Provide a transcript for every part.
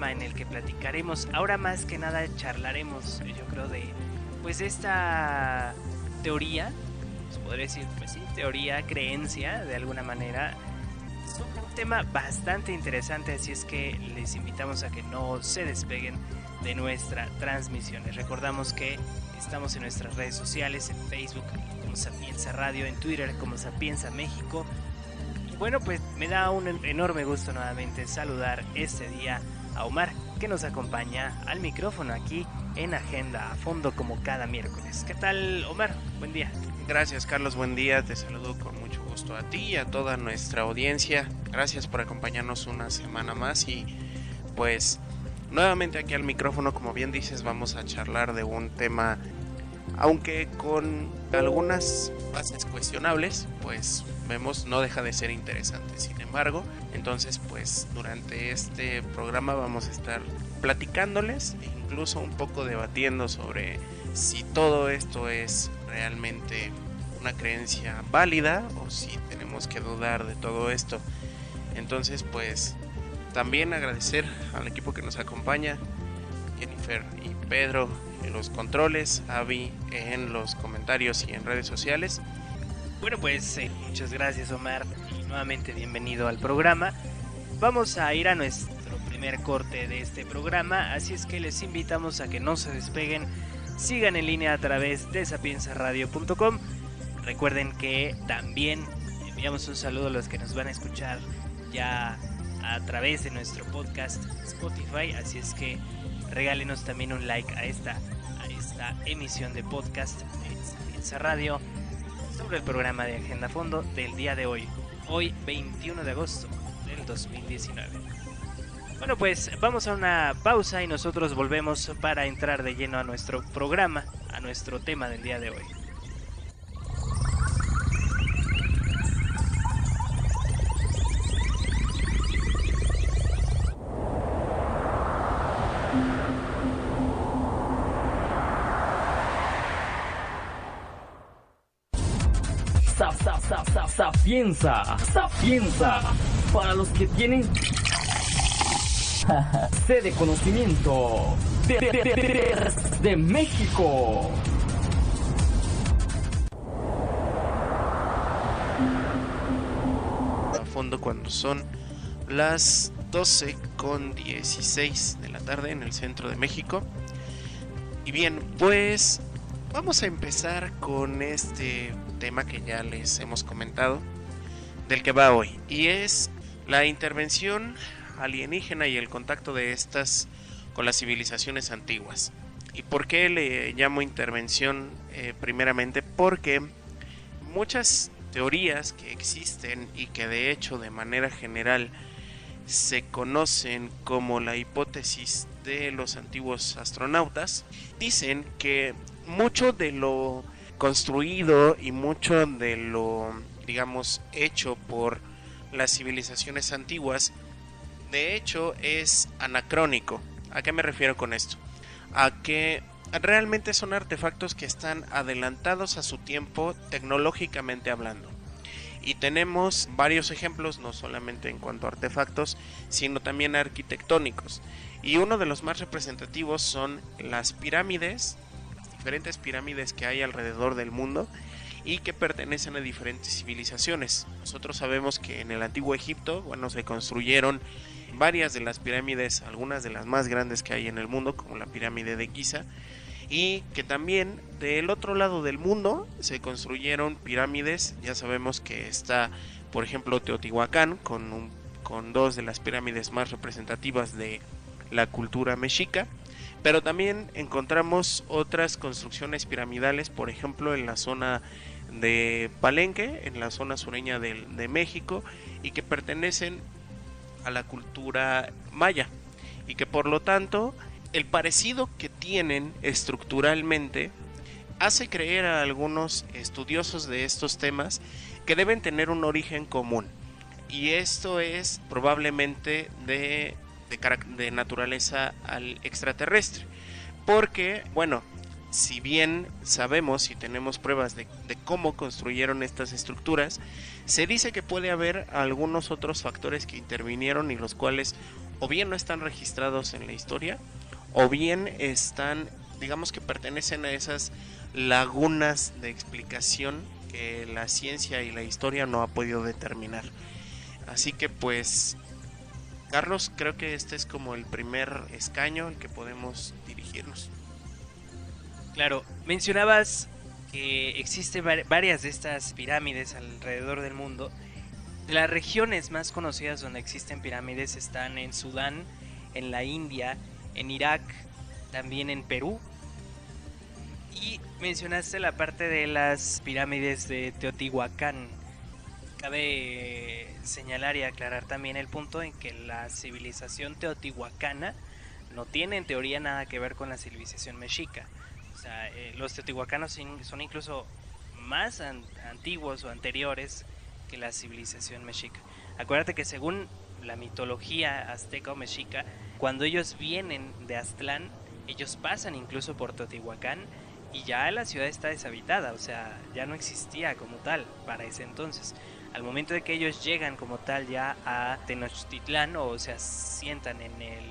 programa en el que platicaremos, ahora más que nada charlaremos, yo creo, de pues esta teoría, podría decir, pues sí, teoría, creencia, de alguna manera, es un tema bastante interesante, así es que les invitamos a que no se despeguen de nuestra transmisión. Les recordamos que estamos en nuestras redes sociales, en Facebook como Sapienza Radio, en Twitter como Sapienza México. Bueno, pues me da un enorme gusto nuevamente saludar este día a Omar, que nos acompaña al micrófono aquí en Agenda a Fondo como cada miércoles. ¿Qué tal, Omar? Buen día. Gracias, Carlos. Buen día. Te saludo con mucho gusto a ti y a toda nuestra audiencia. Gracias por acompañarnos una semana más y pues nuevamente aquí al micrófono, como bien dices, vamos a charlar de un tema aunque con algunas bases cuestionables, pues vemos no deja de ser interesante. Sin embargo, entonces pues durante este programa vamos a estar platicándoles incluso un poco debatiendo sobre si todo esto es realmente una creencia válida o si tenemos que dudar de todo esto. Entonces pues también agradecer al equipo que nos acompaña, Jennifer y Pedro en los controles, Avi en los comentarios y en redes sociales. Bueno, pues eh, muchas gracias Omar y nuevamente bienvenido al programa. Vamos a ir a nuestro primer corte de este programa, así es que les invitamos a que no se despeguen, sigan en línea a través de sapiensaradio.com. Recuerden que también enviamos un saludo a los que nos van a escuchar ya a través de nuestro podcast Spotify, así es que regálenos también un like a esta, a esta emisión de podcast en Sapienza Radio sobre el programa de Agenda Fondo del día de hoy, hoy 21 de agosto del 2019. Bueno, pues vamos a una pausa y nosotros volvemos para entrar de lleno a nuestro programa, a nuestro tema del día de hoy. Sapienza, sapienza, para los que tienen sede de conocimiento de, de, de, de México. A fondo cuando son las 12 con 16 de la tarde en el centro de México. Y bien, pues vamos a empezar con este tema que ya les hemos comentado, del que va hoy, y es la intervención alienígena y el contacto de estas con las civilizaciones antiguas. ¿Y por qué le llamo intervención? Eh, primeramente porque muchas teorías que existen y que de hecho de manera general se conocen como la hipótesis de los antiguos astronautas, dicen que mucho de lo construido y mucho de lo, digamos, hecho por las civilizaciones antiguas, de hecho es anacrónico. ¿A qué me refiero con esto? A que realmente son artefactos que están adelantados a su tiempo tecnológicamente hablando. Y tenemos varios ejemplos, no solamente en cuanto a artefactos, sino también arquitectónicos. Y uno de los más representativos son las pirámides diferentes pirámides que hay alrededor del mundo y que pertenecen a diferentes civilizaciones. Nosotros sabemos que en el antiguo Egipto, bueno, se construyeron varias de las pirámides, algunas de las más grandes que hay en el mundo, como la pirámide de Giza, y que también del otro lado del mundo se construyeron pirámides, ya sabemos que está, por ejemplo, Teotihuacán, con, un, con dos de las pirámides más representativas de la cultura mexica, pero también encontramos otras construcciones piramidales, por ejemplo en la zona de Palenque, en la zona sureña de, de México, y que pertenecen a la cultura maya, y que por lo tanto el parecido que tienen estructuralmente hace creer a algunos estudiosos de estos temas que deben tener un origen común. Y esto es probablemente de de, naturaleza al extraterrestre. Porque, bueno, si bien sabemos y tenemos pruebas de, cómo construyeron estas estructuras, se dice que puede haber algunos otros factores que intervinieron y los cuales o bien no están registrados en la historia, o bien están, digamos que pertenecen a esas lagunas de explicación que la ciencia y la historia no ha podido determinar. Así que pues, Carlos, creo que este es como el primer escaño al que podemos dirigirnos. Claro, mencionabas que existen varias de estas pirámides alrededor del mundo. Las regiones más conocidas donde existen pirámides están en Sudán, en la India, en Irak, también en Perú. Y mencionaste la parte de las pirámides de Teotihuacán. Cabe señalar y aclarar también el punto en que la civilización teotihuacana no tiene en teoría nada que ver con la civilización mexica. Eh, los teotihuacanos son incluso más antiguos o anteriores que la civilización mexica. Acuérdate que según la mitología azteca o mexica, cuando ellos vienen de Aztlán, ellos pasan incluso por Teotihuacán y ya la ciudad está deshabitada, o sea, ya no existía como tal para ese entonces. Al momento de que ellos llegan como tal ya a Tenochtitlán o se asientan en el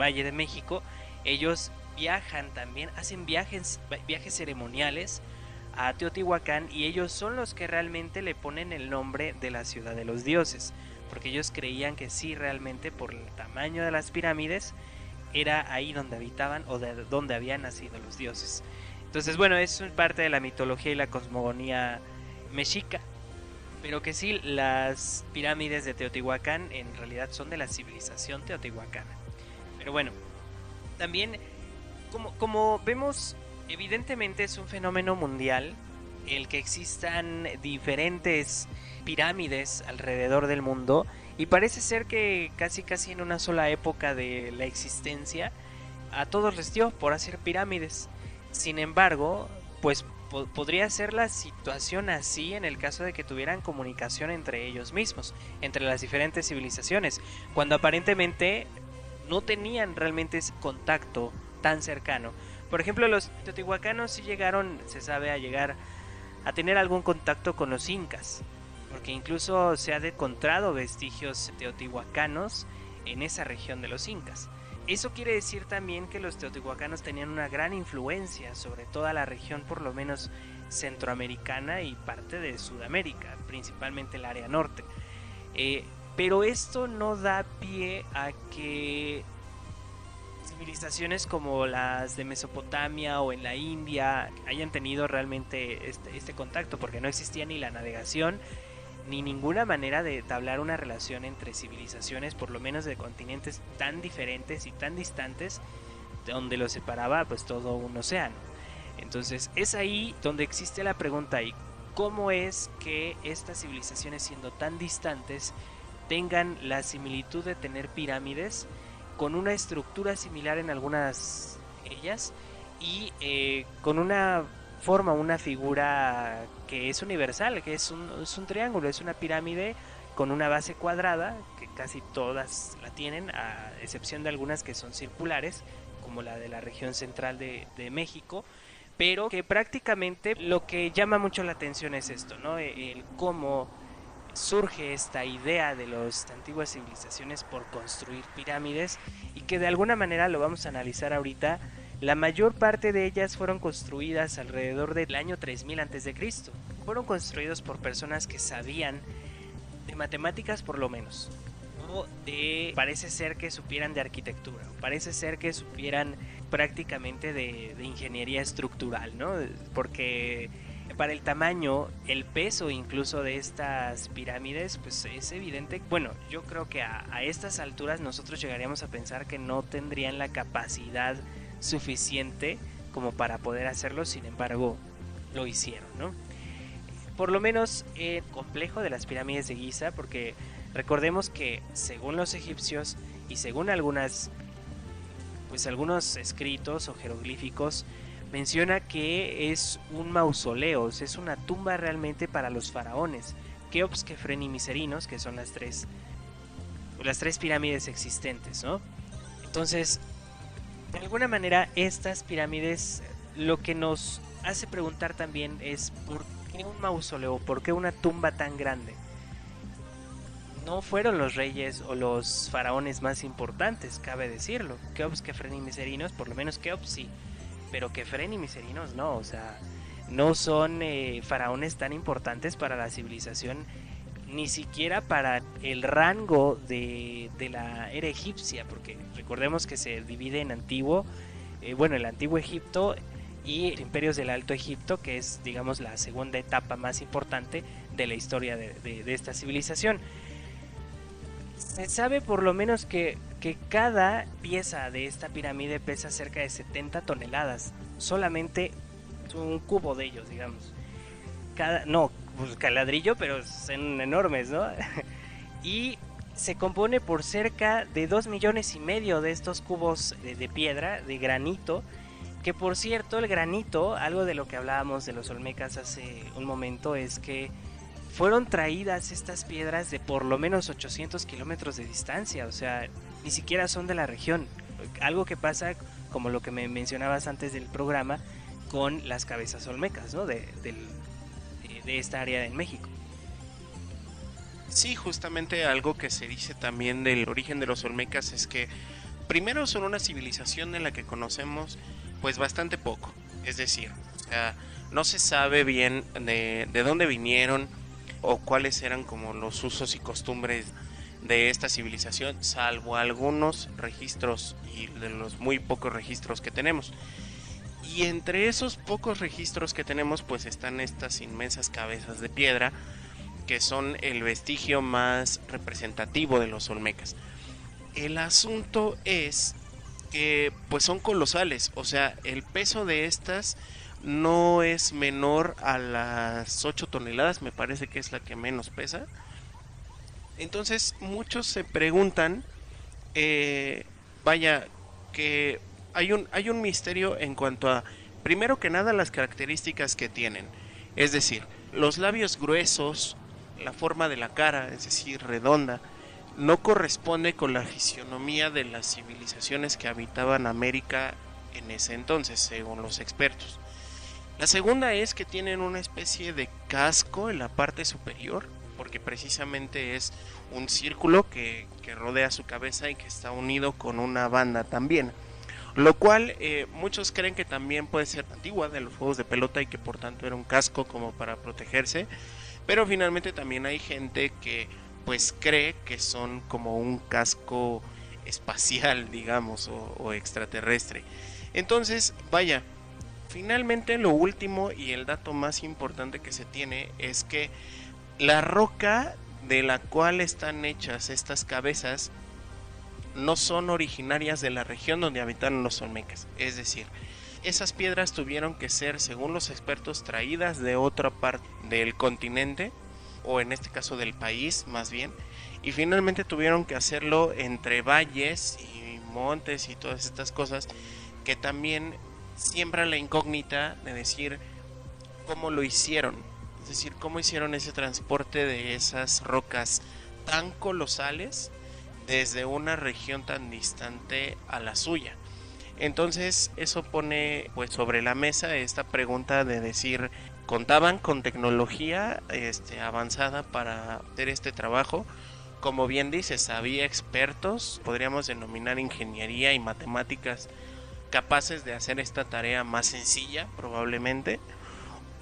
Valle de México, ellos viajan también, hacen viajes, viajes ceremoniales a Teotihuacán y ellos son los que realmente le ponen el nombre de la ciudad de los dioses, porque ellos creían que sí realmente por el tamaño de las pirámides era ahí donde habitaban o de donde habían nacido los dioses. Entonces, bueno, es parte de la mitología y la cosmogonía mexica, pero que sí, las pirámides de Teotihuacán en realidad son de la civilización teotihuacana. Pero bueno, también, como, como vemos, evidentemente es un fenómeno mundial el que existan diferentes pirámides alrededor del mundo y parece ser que casi casi en una sola época de la existencia a todos les dio por hacer pirámides. Sin embargo, pues podría ser la situación así en el caso de que tuvieran comunicación entre ellos mismos, entre las diferentes civilizaciones, cuando aparentemente no tenían realmente ese contacto tan cercano. Por ejemplo, los teotihuacanos sí llegaron, se sabe, a llegar a tener algún contacto con los incas, porque incluso se ha encontrado vestigios teotihuacanos en esa región de los incas. Eso quiere decir también que los teotihuacanos tenían una gran influencia sobre toda la región, por lo menos centroamericana y parte de Sudamérica, principalmente el área norte. Eh, pero esto no da pie a que civilizaciones como las de Mesopotamia o en la India hayan tenido realmente este, este contacto, porque no existía ni la navegación ni ninguna manera de tablar una relación entre civilizaciones, por lo menos de continentes tan diferentes y tan distantes, donde los separaba pues todo un océano. Entonces es ahí donde existe la pregunta y cómo es que estas civilizaciones siendo tan distantes tengan la similitud de tener pirámides con una estructura similar en algunas de ellas y eh, con una forma una figura que es universal, que es un, es un triángulo, es una pirámide con una base cuadrada, que casi todas la tienen, a excepción de algunas que son circulares, como la de la región central de, de México, pero que prácticamente lo que llama mucho la atención es esto, ¿no? El cómo surge esta idea de las antiguas civilizaciones por construir pirámides y que de alguna manera lo vamos a analizar ahorita la mayor parte de ellas fueron construidas alrededor del año 3000 a.C. Fueron construidos por personas que sabían de matemáticas por lo menos. O de, parece ser que supieran de arquitectura, parece ser que supieran prácticamente de, de ingeniería estructural, ¿no? Porque para el tamaño, el peso incluso de estas pirámides, pues es evidente. Bueno, yo creo que a, estas alturas nosotros llegaríamos a pensar que no tendrían la capacidad suficiente como para poder hacerlo, sin embargo lo hicieron, ¿no? Por lo menos el complejo de las pirámides de Giza, porque recordemos que según los egipcios y según algunas pues algunos escritos o jeroglíficos menciona que es un mausoleo, es una tumba realmente para los faraones, Keops, Kefren y Miserinos, que son las tres las tres pirámides existentes, ¿no? Entonces, de alguna manera estas pirámides lo que nos hace preguntar también es por qué un mausoleo, por qué una tumba tan grande. no fueron los reyes o los faraones más importantes, cabe decirlo. Keops, Kefren y Miserinos, por lo menos Keops sí, pero Kefren y Miserinos no, o sea, no son eh, faraones tan importantes para la civilización, ni siquiera para el rango de, de la era egipcia, porque recordemos que se divide en antiguo, eh, bueno, el antiguo Egipto y imperios del Alto Egipto, que es, digamos, la segunda etapa más importante de la historia de, de esta civilización se sabe por lo menos que, que, cada pieza de esta pirámide pesa cerca de 70 toneladas. Solamente un cubo de ellos, digamos. Cada, no, pues ladrillo, pero son enormes, ¿no? y se compone por cerca de 2 millones y medio de estos cubos de, de, piedra, de granito. Que por cierto, el granito, algo de lo que hablábamos de los olmecas hace un momento, es que fueron traídas estas piedras de por lo menos 800 kilómetros de distancia, o sea, ni siquiera son de la región. Algo que pasa, como lo que me mencionabas antes del programa, con las cabezas olmecas, ¿no? De, de, de esta área en México. Sí, justamente algo que se dice también del origen de los olmecas es que primero son una civilización en la que conocemos pues bastante poco. Es decir, no se sabe bien de, de dónde vinieron, o cuáles eran como los usos y costumbres de esta civilización, salvo algunos registros y de los muy pocos registros que tenemos. Y entre esos pocos registros que tenemos, pues están estas inmensas cabezas de piedra, que son el vestigio más representativo de los olmecas. El asunto es que pues son colosales, o sea, el peso de estas no es menor a las 8 toneladas, me parece que es la que menos pesa. Entonces muchos se preguntan, eh, vaya, que hay un, hay un misterio en cuanto a, primero que nada, las características que tienen. Es decir, los labios gruesos, la forma de la cara, es decir, redonda, no corresponde con la fisionomía de las civilizaciones que habitaban América en ese entonces, según los expertos. La segunda es que tienen una especie de casco en la parte superior, porque precisamente es un círculo que, que rodea su cabeza y que está unido con una banda también. Lo cual eh, muchos creen que también puede ser antigua de los juegos de pelota y que por tanto era un casco como para protegerse. Pero finalmente también hay gente que pues cree que son como un casco espacial, digamos, o, o extraterrestre. Entonces, vaya, Finalmente lo último y el dato más importante que se tiene es que la roca de la cual están hechas estas cabezas no son originarias de la región donde habitaron los olmecas. Es decir, esas piedras tuvieron que ser, según los expertos, traídas de otra parte del continente, o en este caso del país más bien, y finalmente tuvieron que hacerlo entre valles y montes y todas estas cosas que también siembra la incógnita de decir cómo lo hicieron. Es decir, cómo hicieron ese transporte de esas rocas tan colosales desde una región tan distante a la suya. Entonces eso pone pues sobre la mesa esta pregunta de decir contaban con tecnología este, avanzada para hacer este trabajo. Como bien dices, había expertos, podríamos denominar ingeniería y matemáticas capaces de hacer esta tarea más sencilla probablemente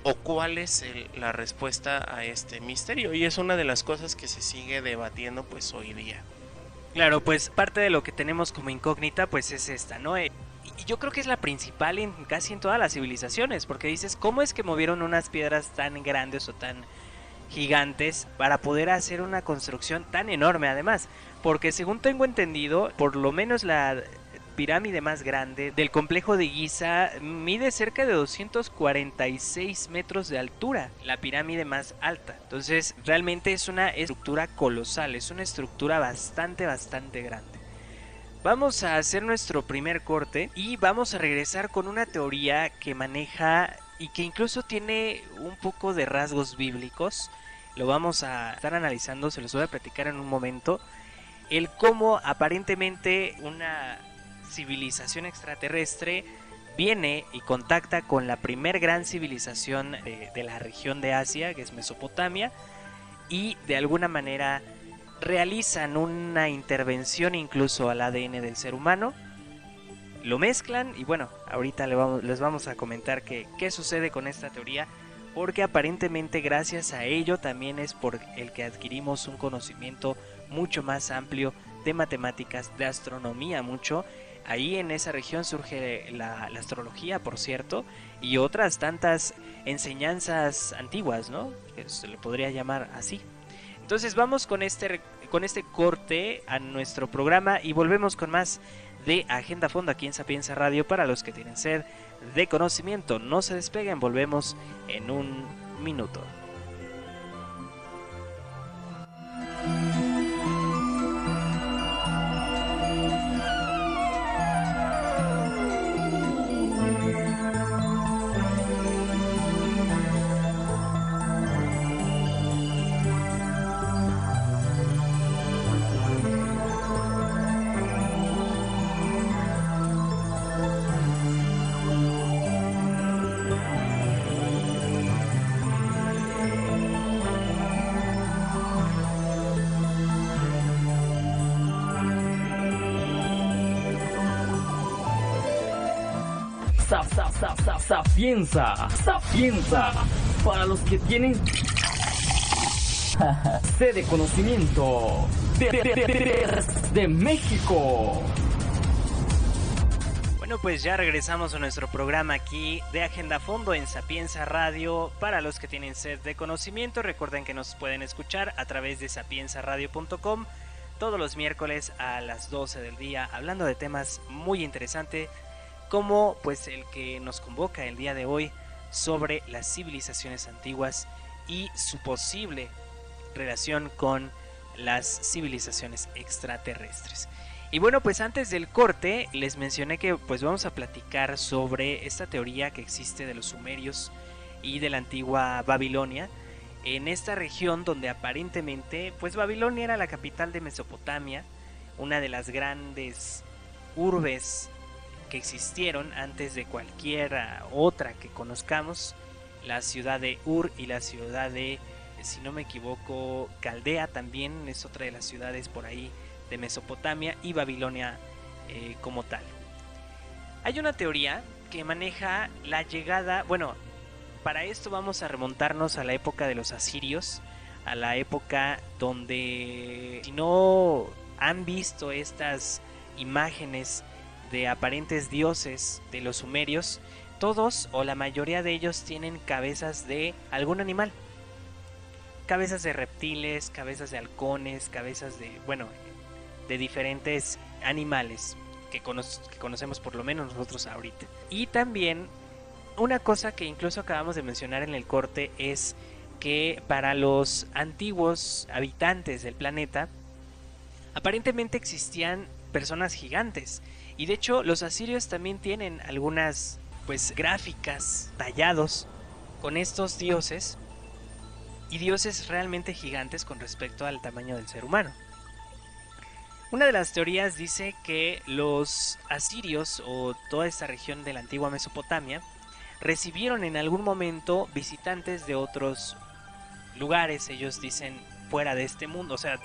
o cuál es la respuesta a este misterio y es una de las cosas que se sigue debatiendo pues hoy día. Claro, pues parte de lo que tenemos como incógnita pues es esta, ¿no? Eh, y yo creo que es la principal en casi en todas las civilizaciones, porque dices, ¿cómo es que movieron unas piedras tan grandes o tan gigantes para poder hacer una construcción tan enorme además? Porque según tengo entendido, por lo menos la pirámide más grande del complejo de Giza mide cerca de 246 metros de altura, la pirámide más alta. Entonces, realmente es una estructura colosal, es una estructura bastante, bastante grande. Vamos a hacer nuestro primer corte y vamos a regresar con una teoría que maneja y que incluso tiene un poco de rasgos bíblicos. Lo vamos a estar analizando, se los voy a platicar en un momento. El cómo aparentemente una civilización extraterrestre viene y contacta con la primer gran civilización de, la región de Asia, que es Mesopotamia, y de alguna manera realizan una intervención incluso al ADN del ser humano, lo mezclan y bueno, ahorita les vamos a comentar qué sucede con esta teoría, porque aparentemente gracias a ello también es por el que adquirimos un conocimiento mucho más amplio de matemáticas, de astronomía mucho. Ahí en esa región surge la, astrología, por cierto, y otras tantas enseñanzas antiguas, ¿no? Se le podría llamar así. Entonces vamos con este, con este corte a nuestro programa y volvemos con más de Agenda Fondo aquí en Sapienza Radio para los que tienen sed de conocimiento. No se despeguen, volvemos en un minuto. Sapienza, Sapienza, para los que tienen sede de conocimiento de, México. Bueno, pues ya regresamos a nuestro programa aquí de Agenda Fondo en Sapienza Radio. Para los que tienen sed de conocimiento, recuerden que nos pueden escuchar a través de sapienzaradio.com todos los miércoles a las 12 del día, hablando de temas muy interesantes como pues el que nos convoca el día de hoy sobre las civilizaciones antiguas y su posible relación con las civilizaciones extraterrestres. Y bueno, pues antes del corte les mencioné que pues vamos a platicar sobre esta teoría que existe de los sumerios y de la antigua Babilonia en esta región donde aparentemente pues Babilonia era la capital de Mesopotamia, una de las grandes urbes existieron antes de cualquier otra que conozcamos, la ciudad de Ur y la ciudad de, si no me equivoco, Caldea también es otra de las ciudades por ahí de Mesopotamia y Babilonia eh, como tal. Hay una teoría que maneja la llegada, bueno, para esto vamos a remontarnos a la época de los asirios, a la época donde si no han visto estas imágenes de aparentes dioses de los sumerios, todos o la mayoría de ellos tienen cabezas de algún animal. Cabezas de reptiles, cabezas de halcones, cabezas de, bueno, de diferentes animales que, que conocemos por lo menos nosotros ahorita. Y también una cosa que incluso acabamos de mencionar en el corte es que para los antiguos habitantes del planeta, aparentemente existían personas gigantes y de hecho, los asirios también tienen algunas pues gráficas tallados con estos dioses y dioses realmente gigantes con respecto al tamaño del ser humano. Una de las teorías dice que los asirios o toda esta región de la antigua Mesopotamia recibieron en algún momento visitantes de otros lugares, ellos dicen fuera de este mundo, o sea,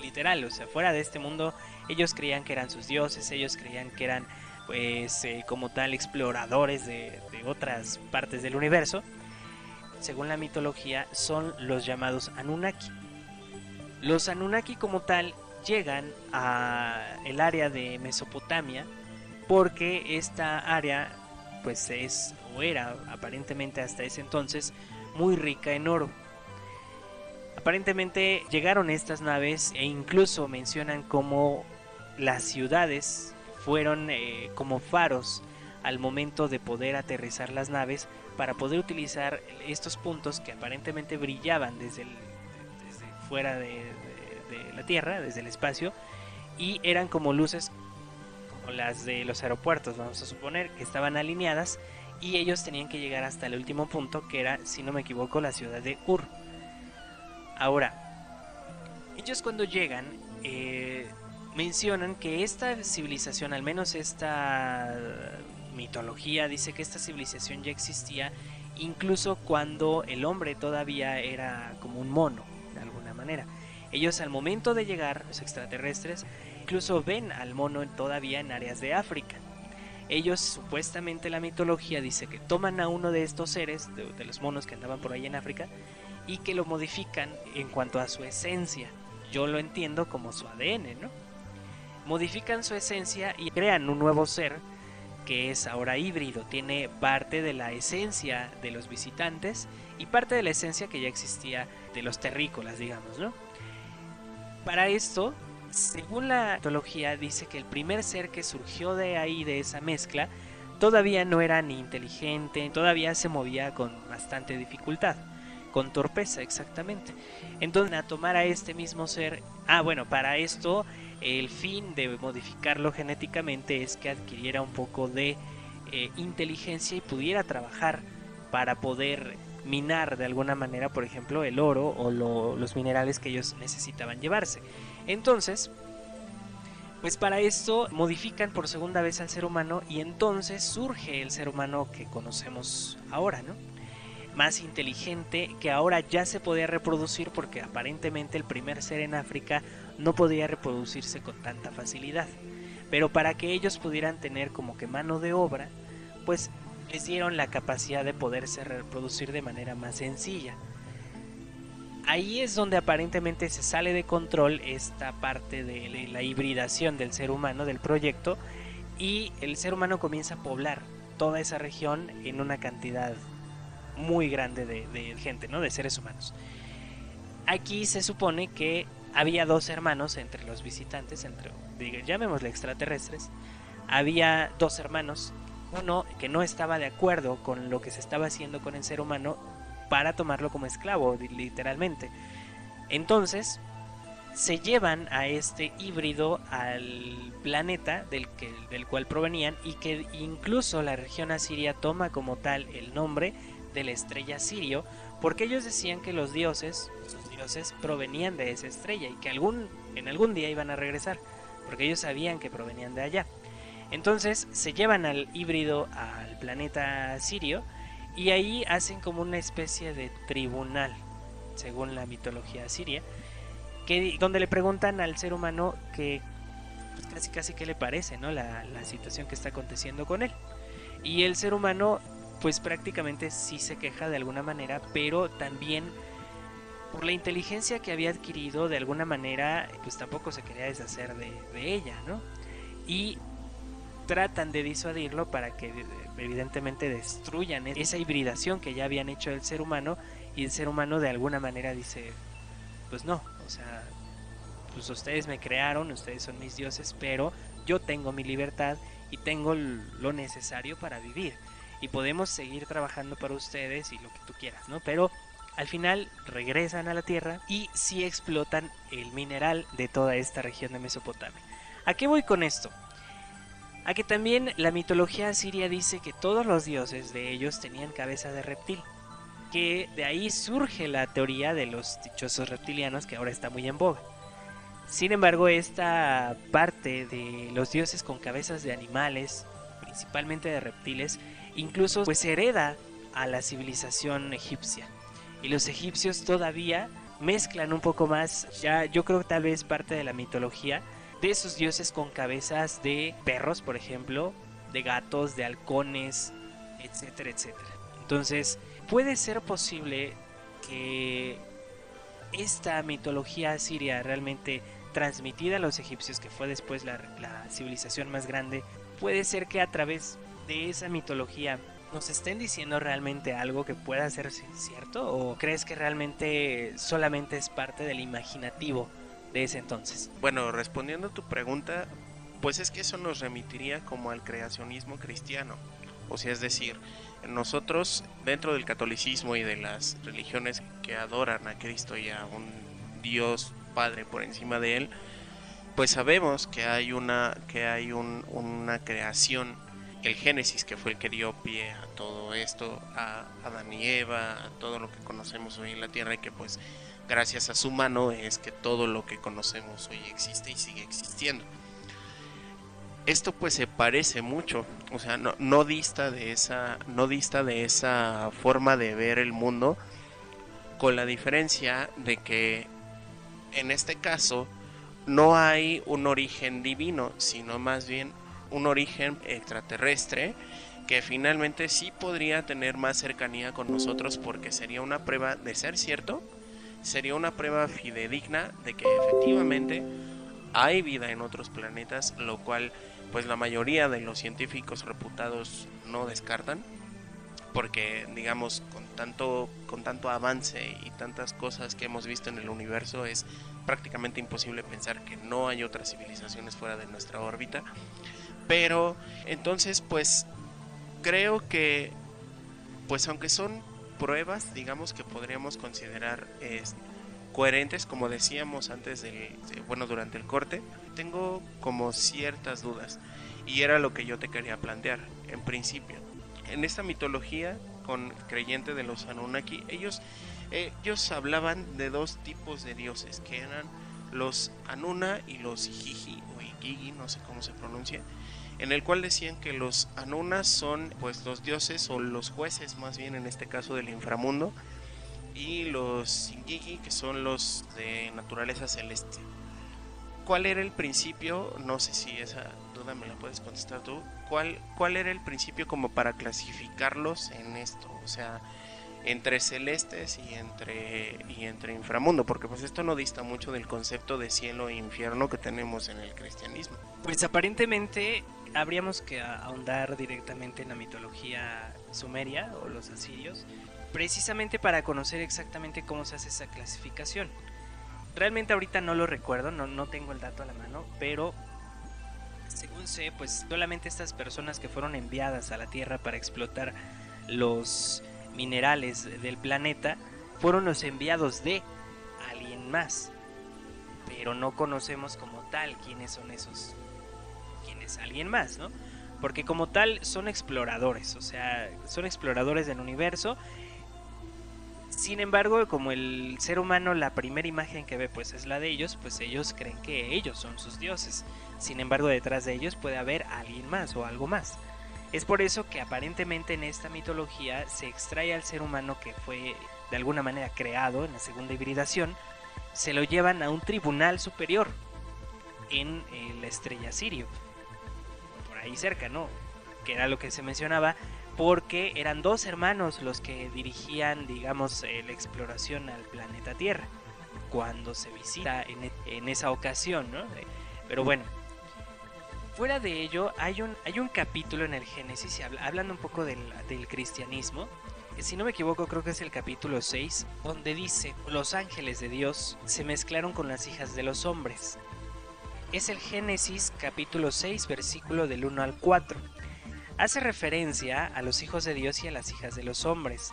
literal, o sea, fuera de este mundo, ellos creían que eran sus dioses, ellos creían que eran, pues, eh, como tal, exploradores de, otras partes del universo. Según la mitología, son los llamados Anunnaki. Los Anunnaki como tal llegan a el área de Mesopotamia porque esta área pues es o era aparentemente hasta ese entonces muy rica en oro Aparentemente llegaron estas naves e incluso mencionan cómo las ciudades fueron eh, como faros al momento de poder aterrizar las naves para poder utilizar estos puntos que aparentemente brillaban desde, fuera de, la Tierra, desde el espacio, y eran como luces como las de los aeropuertos, vamos a suponer, que estaban alineadas y ellos tenían que llegar hasta el último punto que era, si no me equivoco, la ciudad de Ur. Ahora, ellos cuando llegan eh, mencionan que esta civilización, al menos esta mitología, dice que esta civilización ya existía incluso cuando el hombre todavía era como un mono, de alguna manera. Ellos al momento de llegar, los extraterrestres, incluso ven al mono todavía en áreas de África. Ellos, supuestamente la mitología dice que toman a uno de estos seres, de, de los monos que andaban por ahí en África, y que lo modifican en cuanto a su esencia. Yo lo entiendo como su ADN, ¿no? Modifican su esencia y crean un nuevo ser que es ahora híbrido, tiene parte de la esencia de los visitantes y parte de la esencia que ya existía de los terrícolas, digamos, ¿no? Para esto, según la mitología, dice que el primer ser que surgió de ahí, de esa mezcla, todavía no era ni inteligente, todavía se movía con bastante dificultad, con torpeza exactamente. Entonces, a tomar a este mismo ser, ah, bueno, para esto el fin de modificarlo genéticamente es que adquiriera un poco de eh, inteligencia y pudiera trabajar para poder minar de alguna manera, por ejemplo, el oro o lo, los minerales que ellos necesitaban llevarse. Entonces, pues para esto modifican por segunda vez al ser humano y entonces surge el ser humano que conocemos ahora, ¿no? Más inteligente que ahora ya se podía reproducir porque aparentemente el primer ser en África no podía reproducirse con tanta facilidad. Pero para que ellos pudieran tener como que mano de obra, pues les dieron la capacidad de poderse reproducir de manera más sencilla. Ahí es donde aparentemente se sale de control esta parte de la hibridación del ser humano, del proyecto, y el ser humano comienza a poblar toda esa región en una cantidad muy grande de, de gente, ¿no? De seres humanos. Aquí se supone que había dos hermanos entre los visitantes, entre, llamémosle extraterrestres, había dos hermanos, uno que no estaba de acuerdo con lo que se estaba haciendo con el ser humano para tomarlo como esclavo, literalmente. Entonces, se llevan a este híbrido al planeta del, que, del cual provenían y que incluso la región asiria toma como tal el nombre de la estrella Sirio, porque ellos decían que los dioses, provenían de esa estrella y que algún, en algún día iban a regresar, porque ellos sabían que provenían de allá. Entonces se llevan al híbrido al planeta Sirio y ahí hacen como una especie de tribunal, según la mitología siria, que, donde le preguntan al ser humano que pues, casi casi qué le parece, ¿no? La, la situación que está aconteciendo con él. Y el ser humano pues prácticamente sí se queja de alguna manera, pero también por la inteligencia que había adquirido, de alguna manera, pues tampoco se quería deshacer de, ella, ¿no? Y tratan de disuadirlo para que evidentemente destruyan esa hibridación que ya habían hecho del ser humano y el ser humano de alguna manera dice, pues no, o sea, pues ustedes me crearon, ustedes son mis dioses, pero yo tengo mi libertad y tengo lo necesario para vivir y podemos seguir trabajando para ustedes y lo que tú quieras, ¿no? Pero al final regresan a la Tierra y sí explotan el mineral de toda esta región de Mesopotamia. ¿A qué voy con esto? A que también la mitología asiria dice que todos los dioses de ellos tenían cabeza de reptil. Que de ahí surge la teoría de los dichosos reptilianos que ahora está muy en boga. Sin embargo, esta parte de los dioses con cabezas de animales, principalmente de reptiles, incluso pues hereda a la civilización egipcia y los egipcios todavía mezclan un poco más, ya yo creo tal vez parte de la mitología, de esos dioses con cabezas de perros, por ejemplo, de gatos, de halcones, etcétera, etcétera. Entonces, puede ser posible que esta mitología asiria realmente transmitida a los egipcios, que fue después la, la civilización más grande, puede ser que a través de esa mitología nos estén diciendo realmente algo que pueda ser cierto o crees que realmente solamente es parte del imaginativo de ese entonces? Bueno, respondiendo a tu pregunta, pues es que eso nos remitiría como al creacionismo cristiano. O sea, es decir, nosotros dentro del catolicismo y de las religiones que adoran a Cristo y a un Dios Padre por encima de él, pues sabemos que hay una que hay un, una creación el Génesis, que fue el que dio pie a todo esto, a Adán y Eva, a todo lo que conocemos hoy en la Tierra y que pues gracias a su mano es que todo lo que conocemos hoy existe y sigue existiendo. Esto pues se parece mucho, o sea, no, no dista de esa, no dista de esa forma de ver el mundo, con la diferencia de que en este caso no hay un origen divino, sino más bien un origen extraterrestre que finalmente sí podría tener más cercanía con nosotros porque sería una prueba de ser cierto, sería una prueba fidedigna de que efectivamente hay vida en otros planetas, lo cual pues la mayoría de los científicos reputados no descartan porque digamos con tanto con tanto avance y tantas cosas que hemos visto en el universo es prácticamente imposible pensar que no hay otras civilizaciones fuera de nuestra órbita pero entonces pues creo que pues aunque son pruebas digamos que podríamos considerar coherentes como decíamos antes del bueno durante el corte tengo como ciertas dudas y era lo que yo te quería plantear en principio. En esta mitología con creyente de los Anunnaki, ellos, ellos hablaban de dos tipos de dioses, que eran los Anuna y los Igigi o Igigi, no sé cómo se pronuncia, en el cual decían que los Anunas son pues los dioses o los jueces más bien en este caso del inframundo y los Igigi que son los de naturaleza celeste. ¿Cuál era el principio? No sé si esa duda me la puedes contestar tú. ¿Cuál, cuál era el principio como para clasificarlos en esto? O sea, entre celestes y entre, y entre inframundo, porque pues esto no dista mucho del concepto de cielo e infierno que tenemos en el cristianismo. Pues aparentemente habríamos que ahondar directamente en la mitología sumeria o los asirios, precisamente para conocer exactamente cómo se hace esa clasificación. Realmente ahorita no lo recuerdo, no, no tengo el dato a la mano, pero según sé, pues solamente estas personas que fueron enviadas a la Tierra para explotar los minerales del planeta fueron los enviados de alguien más. Pero no conocemos como tal quiénes son esos, alguien más, ¿no? Porque como tal son exploradores, o sea, son exploradores del universo sin embargo, como el ser humano la primera imagen que ve pues es la de ellos, pues ellos creen que ellos son sus dioses. Sin embargo, detrás de ellos puede haber alguien más o algo más. Es por eso que aparentemente en esta mitología se extrae al ser humano que fue de alguna manera creado en la segunda hibridación, se lo llevan a un tribunal superior en la estrella Sirio. Ahí cerca, ¿no? Que era lo que se mencionaba, porque eran dos hermanos los que dirigían, digamos, eh, la exploración al planeta Tierra cuando se visita en, e, esa ocasión, ¿no? Pero bueno, fuera de ello, hay un, hay un capítulo en el Génesis, hablando un poco del, del cristianismo, si no me equivoco creo que es el capítulo 6, donde dice, los ángeles de Dios se mezclaron con las hijas de los hombres. Es el Génesis capítulo 6, versículo del 1 al 4 hace referencia a los hijos de Dios y a las hijas de los hombres.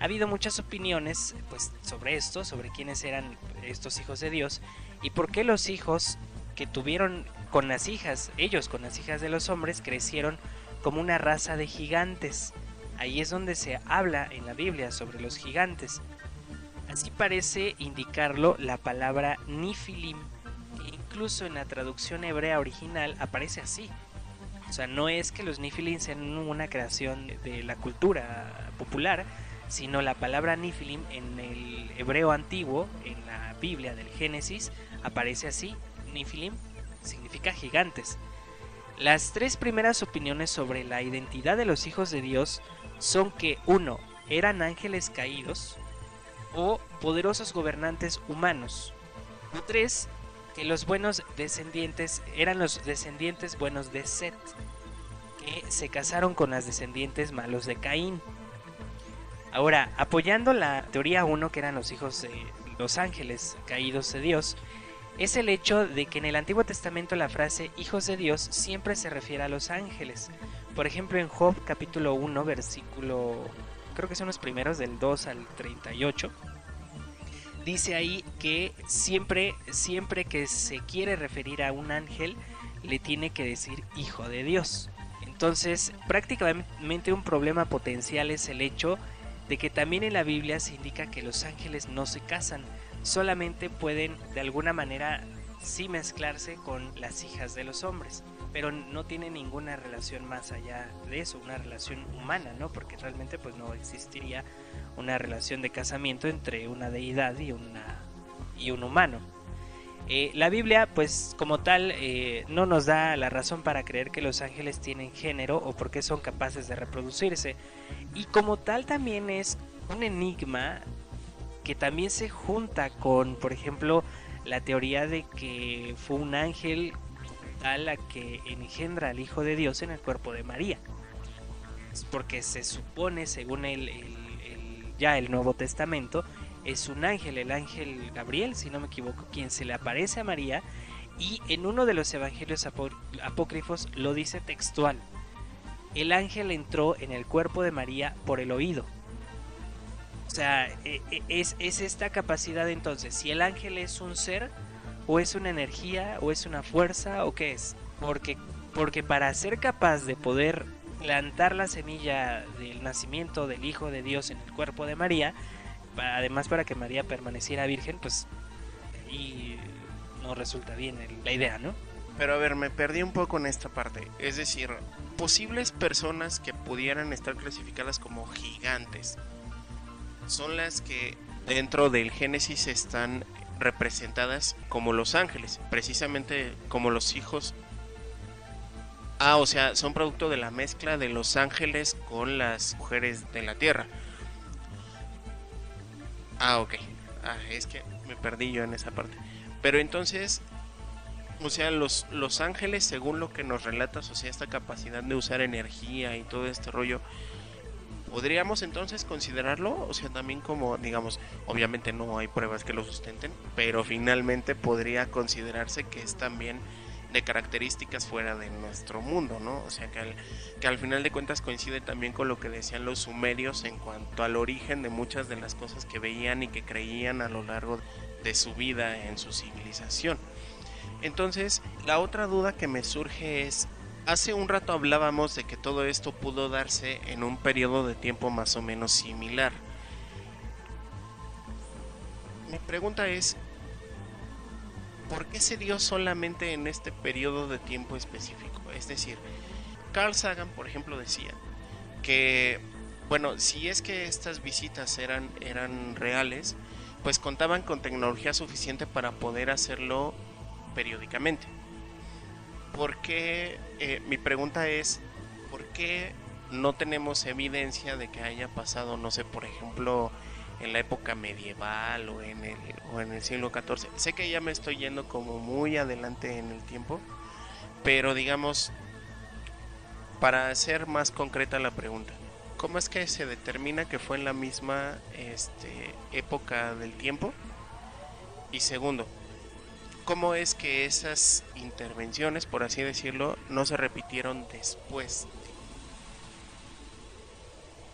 Ha habido muchas opiniones pues, sobre esto, sobre quiénes eran estos hijos de Dios y por qué los hijos que tuvieron con las hijas, ellos con las hijas de los hombres, crecieron como una raza de gigantes. Ahí es donde se habla en la Biblia sobre los gigantes. Así parece indicarlo la palabra Nifilim, incluso en la traducción hebrea original aparece así, o sea, no es que los Nifilim sean una creación de la cultura popular, sino la palabra Nifilim en el hebreo antiguo, en la Biblia del Génesis, aparece así. Nifilim significa gigantes. Las tres primeras opiniones sobre la identidad de los hijos de Dios son que uno, eran ángeles caídos o poderosos gobernantes humanos. O tres, que los buenos descendientes eran los descendientes buenos de Set, que se casaron con las descendientes malos de Caín. Ahora, apoyando la teoría 1, que eran los hijos de los ángeles caídos de Dios, es el hecho de que en el Antiguo Testamento la frase hijos de Dios siempre se refiere a los ángeles. Por ejemplo, en Job capítulo 1, versículo, creo que son los primeros del 2 al 38, dice ahí que siempre, siempre que se quiere referir a un ángel, le tiene que decir hijo de Dios. Entonces, prácticamente un problema potencial es el hecho de que también en la Biblia se indica que los ángeles no se casan, solamente pueden de alguna manera sí mezclarse con las hijas de los hombres, pero no tienen ninguna relación más allá de eso, una relación humana, ¿no? Porque realmente pues no existiría una relación de casamiento entre una deidad y, una, y un humano. Eh, la Biblia, pues como tal, eh, no nos da la razón para creer que los ángeles tienen género o porque son capaces de reproducirse. Y como tal también es un enigma que también se junta con, por ejemplo, la teoría de que fue un ángel tal la que engendra al Hijo de Dios en el cuerpo de María. Porque se supone, según el, ya el Nuevo Testamento, es un ángel, el ángel Gabriel, si no me equivoco, quien se le aparece a María y en uno de los evangelios apócrifos lo dice textual. El ángel entró en el cuerpo de María por el oído. O sea, e, e, es, es esta capacidad entonces, si el ángel es un ser, o es una energía, o es una fuerza, o qué es. Porque, porque para ser capaz de poder plantar la semilla del nacimiento del Hijo de Dios en el cuerpo de María, además para que María permaneciera virgen, pues y no resulta bien la idea, ¿no? Pero a ver, me perdí un poco en esta parte. Es decir, posibles personas que pudieran estar clasificadas como gigantes son las que dentro del Génesis están representadas como los ángeles, precisamente como los hijos. Ah, o sea, son producto de la mezcla de los ángeles con las mujeres de la tierra. Ah, ok. Ah, es que me perdí yo en esa parte. Pero entonces, o sea, los, los ángeles, según lo que nos relatas, o sea, esta capacidad de usar energía y todo este rollo, ¿podríamos entonces considerarlo? O sea, también como, digamos, obviamente no hay pruebas que lo sustenten, pero finalmente podría considerarse que es también de características fuera de nuestro mundo, ¿no? O sea, que al, que al final de cuentas coincide también con lo que decían los sumerios en cuanto al origen de muchas de las cosas que veían y que creían a lo largo de su vida en su civilización. Entonces, la otra duda que me surge es, hace un rato hablábamos de que todo esto pudo darse en un periodo de tiempo más o menos similar. Mi pregunta es, ¿por qué se dio solamente en este periodo de tiempo específico? Es decir, Carl Sagan, por ejemplo, decía que, bueno, si es que estas visitas eran, eran reales, pues contaban con tecnología suficiente para poder hacerlo periódicamente. Porque eh, mi pregunta es, ¿por qué no tenemos evidencia de que haya pasado, no sé, por ejemplo, en la época medieval o en el, o en el siglo XIV. Sé que ya me estoy yendo como muy adelante en el tiempo, pero digamos, para hacer más concreta la pregunta, ¿cómo es que se determina que fue en la misma este, época del tiempo? Y segundo, ¿cómo es que esas intervenciones, por así decirlo, no se repitieron después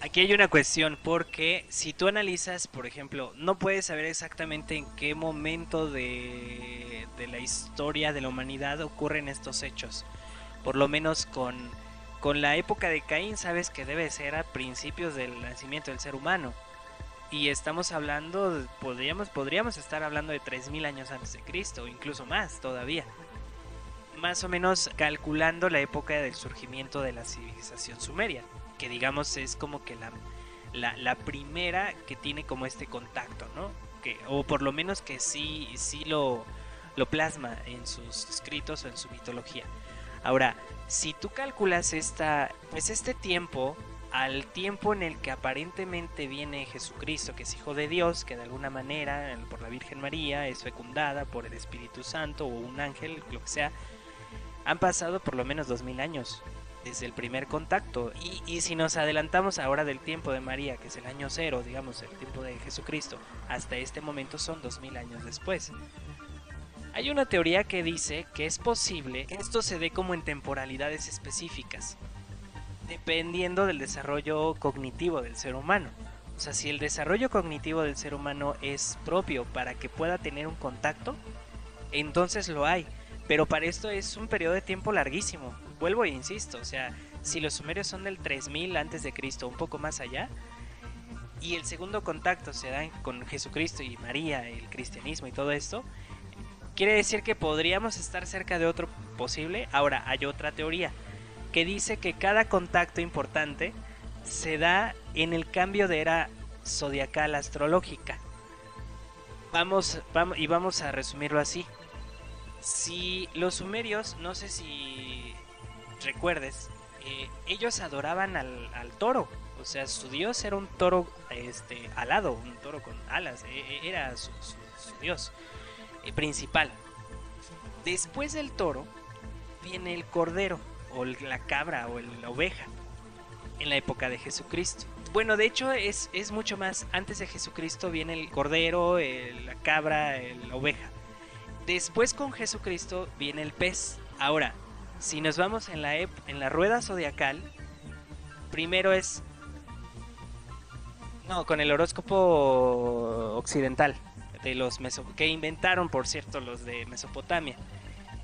Aquí hay una cuestión porque si tú analizas, por ejemplo, no puedes saber exactamente en qué momento de, la historia de la humanidad ocurren estos hechos. Por lo menos con, la época de Caín sabes que debe ser a principios del nacimiento del ser humano. Y estamos hablando, podríamos, podríamos estar hablando de 3.000 años antes de Cristo, incluso más todavía. Más o menos calculando la época del surgimiento de la civilización sumeria que digamos es como que la, la, primera que tiene como este contacto, ¿no? Que, o por lo menos que sí, sí lo, lo plasma en sus escritos o en su mitología. Ahora, si tú calculas esta, pues este tiempo al tiempo en el que aparentemente viene Jesucristo, que es hijo de Dios, que de alguna manera por la Virgen María es fecundada por el Espíritu Santo o un ángel, lo que sea, han pasado por lo menos dos mil años desde el primer contacto. Y, si nos adelantamos ahora del tiempo de María, que es el año cero, digamos, el tiempo de Jesucristo, hasta este momento son dos mil años después. Hay una teoría que dice que es posible que esto se dé como en temporalidades específicas, dependiendo del desarrollo cognitivo del ser humano. O sea, si el desarrollo cognitivo del ser humano es propio para que pueda tener un contacto, entonces lo hay. Pero para esto es un periodo de tiempo larguísimo vuelvo e insisto, o sea, si los sumerios son del 3000 antes de Cristo, un poco más allá, y el segundo contacto se da con Jesucristo y María, el cristianismo y todo esto, quiere decir que podríamos estar cerca de otro posible. Ahora, hay otra teoría que dice que cada contacto importante se da en el cambio de era zodiacal astrológica. Vamos, vamos y vamos a resumirlo así. Si los sumerios, no sé si recuerdes, eh, ellos adoraban al, al toro. O sea, su dios era un toro este, alado, un toro con alas. e- e- Era su, dios eh, principal. Después del toro viene el cordero, o el- la cabra, o el- la oveja, en la época de Jesucristo. Bueno, de hecho es, es mucho más. Antes de Jesucristo viene el cordero, la cabra, la oveja. Después con Jesucristo viene el pez. Ahora, si nos vamos en la, en la rueda zodiacal, primero es... No, con el horóscopo occidental de los meso que inventaron, por cierto, los de Mesopotamia.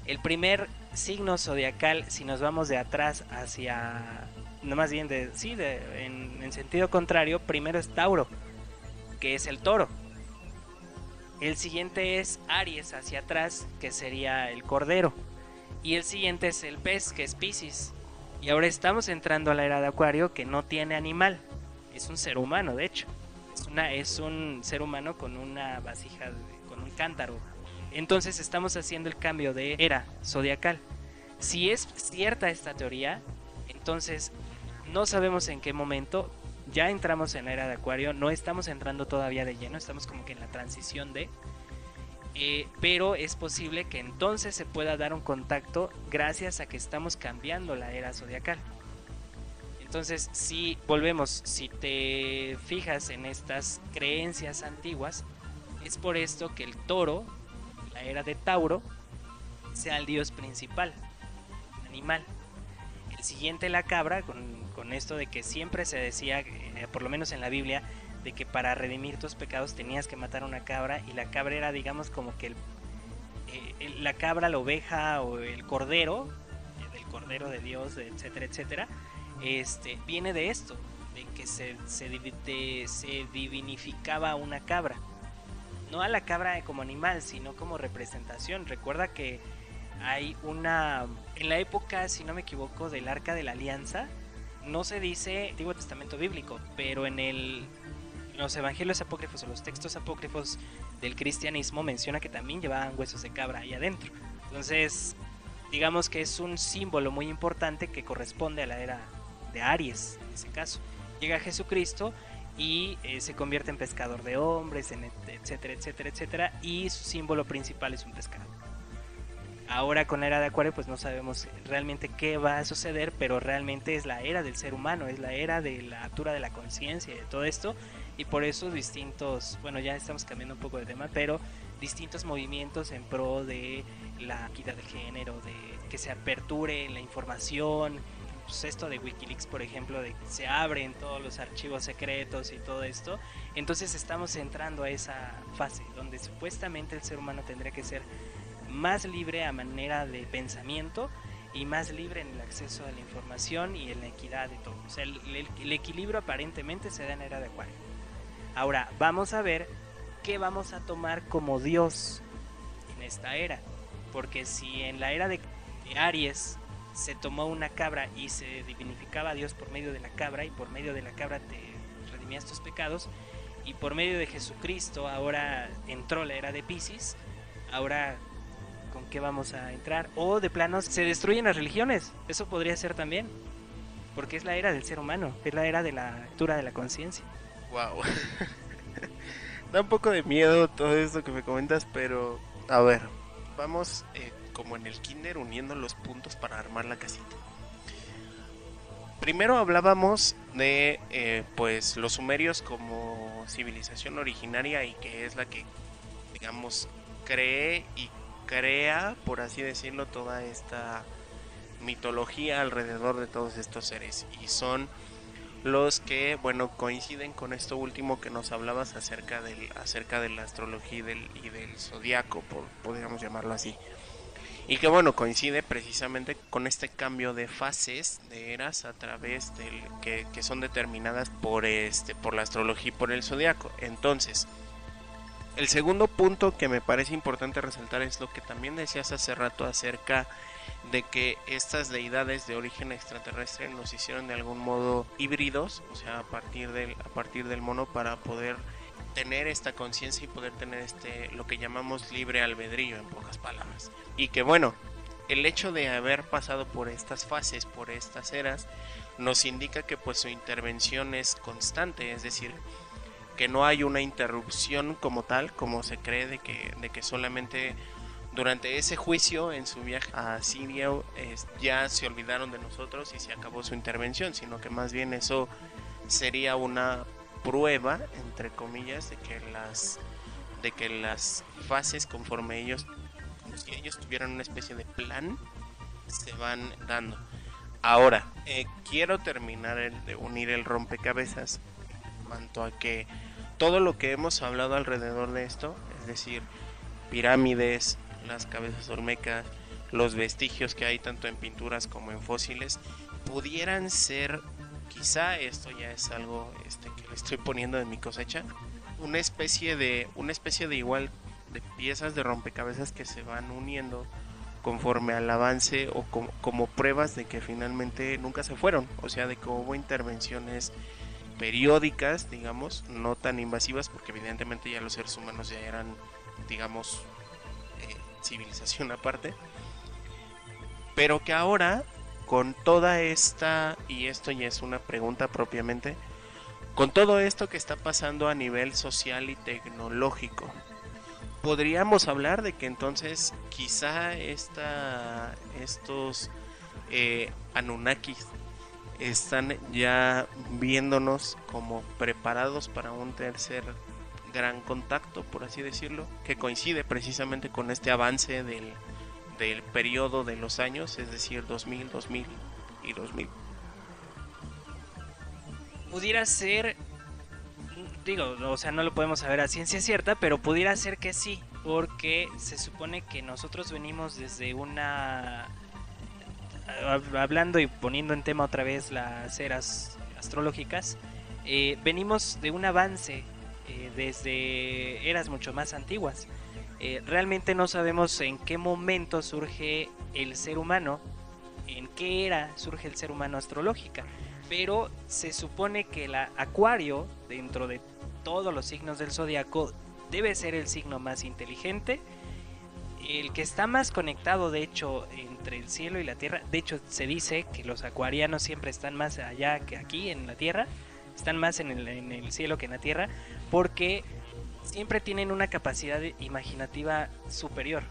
El primer signo zodiacal, si nos vamos de atrás hacia, no más bien de, sí, de, en, en sentido contrario, primero es Tauro, que es el toro. El siguiente es Aries hacia atrás, que sería el cordero. Y el siguiente es el pez, que es Piscis. Y ahora estamos entrando a la era de Acuario, que no tiene animal. Es un ser humano, de hecho. Es, una, es un ser humano con una vasija, con un cántaro. Entonces estamos haciendo el cambio de era zodiacal. Si es cierta esta teoría, entonces no sabemos en qué momento ya entramos en la era de Acuario, no estamos entrando todavía de lleno, estamos como que en la transición de... eh, pero es posible que entonces se pueda dar un contacto gracias a que estamos cambiando la era zodiacal. Entonces, si volvemos, si te fijas en estas creencias antiguas, es por esto que el toro, la era de Tauro, sea el dios principal, animal. El siguiente la cabra, con, esto de que siempre se decía, eh, por lo menos en la Biblia, de que para redimir tus pecados tenías que matar una cabra y la cabra era digamos como que el, eh, el- la cabra, la oveja o el cordero, del cordero de Dios, etcétera, etcétera, este, viene de esto, de que se, se, se divinificaba una cabra. No a la cabra como animal, sino como representación. Recuerda que hay una... En la época, si no me equivoco, del Arca de la Alianza, no se dice Antiguo Testamento bíblico, pero en el los evangelios apócrifos o los textos apócrifos del cristianismo menciona que también llevaban huesos de cabra ahí adentro. Entonces, digamos que es un símbolo muy importante que corresponde a la era de Aries, en ese caso. Llega Jesucristo y eh, se convierte en pescador de hombres, en et- etcétera, etcétera, etcétera, y su símbolo principal es un pescado. Ahora con la era de Acuario pues no sabemos realmente qué va a suceder, pero realmente es la era del ser humano, es la era de la altura de la conciencia y de todo esto, y por eso distintos, bueno ya estamos cambiando un poco de tema, pero distintos movimientos en pro de la equidad de género, de que se aperture la información, pues esto de Wikileaks por ejemplo, de que se abren todos los archivos secretos y todo esto, entonces estamos entrando a esa fase donde supuestamente el ser humano tendría que ser más libre a manera de pensamiento y más libre en el acceso a la información y en la equidad de todo. O sea, el, el- equilibrio aparentemente se da en era de Acuario. Ahora, vamos a ver qué vamos a tomar como Dios en esta era. Porque si en la era de, de Aries se tomó una cabra y se divinificaba a Dios por medio de la cabra y por medio de la cabra te redimías tus pecados y por medio de Jesucristo ahora entró la era de Pisces, ahora con qué vamos a entrar o de plano se destruyen las religiones, eso podría ser también. Porque es la era del ser humano, es la era de la altura de la conciencia. Wow. da un poco de miedo todo esto que me comentas, pero a ver, vamos eh, como en el kinder uniendo los puntos para armar la casita. Primero hablábamos de eh, pues los sumerios como civilización originaria y que es la que digamos cree y crea, por así decirlo, toda esta mitología alrededor de todos estos seres y son los que bueno coinciden con esto último que nos hablabas acerca del acerca de la astrología y del, y del zodiaco por podríamos llamarlo así. Y que bueno coincide precisamente con este cambio de fases de eras a través del que, que son determinadas por este por la astrología y por el zodiaco. Entonces el segundo punto que me parece importante resaltar es lo que también decías hace rato acerca de que estas deidades de origen extraterrestre nos hicieron de algún modo híbridos, o sea, a partir del, a partir del mono para poder tener esta conciencia y poder tener este lo que llamamos libre albedrío en pocas palabras. Y que bueno, el hecho de haber pasado por estas fases, por estas eras, nos indica que pues su intervención es constante, es decir, que no hay una interrupción como tal, como se cree de que, de que solamente durante ese juicio en su viaje a Siria ya se olvidaron de nosotros y se acabó su intervención, sino que más bien eso sería una prueba, entre comillas, de que las de que las fases conforme ellos como si ellos tuvieran una especie de plan se van dando. Ahora, eh, quiero terminar de unir el rompecabezas en cuanto a que todo lo que hemos hablado alrededor de esto, es decir, pirámides, las cabezas olmecas, los vestigios que hay tanto en pinturas como en fósiles, pudieran ser, quizá esto ya es algo este, que le estoy poniendo en mi cosecha, una especie de, una especie de igual de piezas de rompecabezas que se van uniendo conforme al avance o como, pruebas de que finalmente nunca se fueron, o sea, de que hubo intervenciones periódicas, digamos, no tan invasivas, porque evidentemente ya los seres humanos ya eran, digamos, civilización aparte, pero que ahora con toda esta, y esto ya es una pregunta propiamente, con todo esto que está pasando a nivel social y tecnológico, podríamos hablar de que entonces quizá esta, estos eh, Anunnakis están ya viéndonos como preparados para un tercer gran contacto, por así decirlo, que coincide precisamente con este avance del, del periodo de los años, es decir, 2000, 2000 y 2000. Pudiera ser, digo, o sea, no lo podemos saber a ciencia cierta, pero pudiera ser que sí, porque se supone que nosotros venimos desde una... Hablando y poniendo en tema otra vez las eras astrológicas, eh, venimos de un avance eh, desde eras mucho más antiguas. Eh, realmente no sabemos en qué momento surge el ser humano, en qué era surge el ser humano astrológica, pero se supone que el acuario, dentro de todos los signos del zodiaco, debe ser el signo más inteligente, el que está más conectado, de hecho, entre el cielo y la tierra. De hecho, se dice que los acuarianos siempre están más allá que aquí en la tierra están más en el, cielo que en la tierra, porque siempre tienen una capacidad imaginativa superior.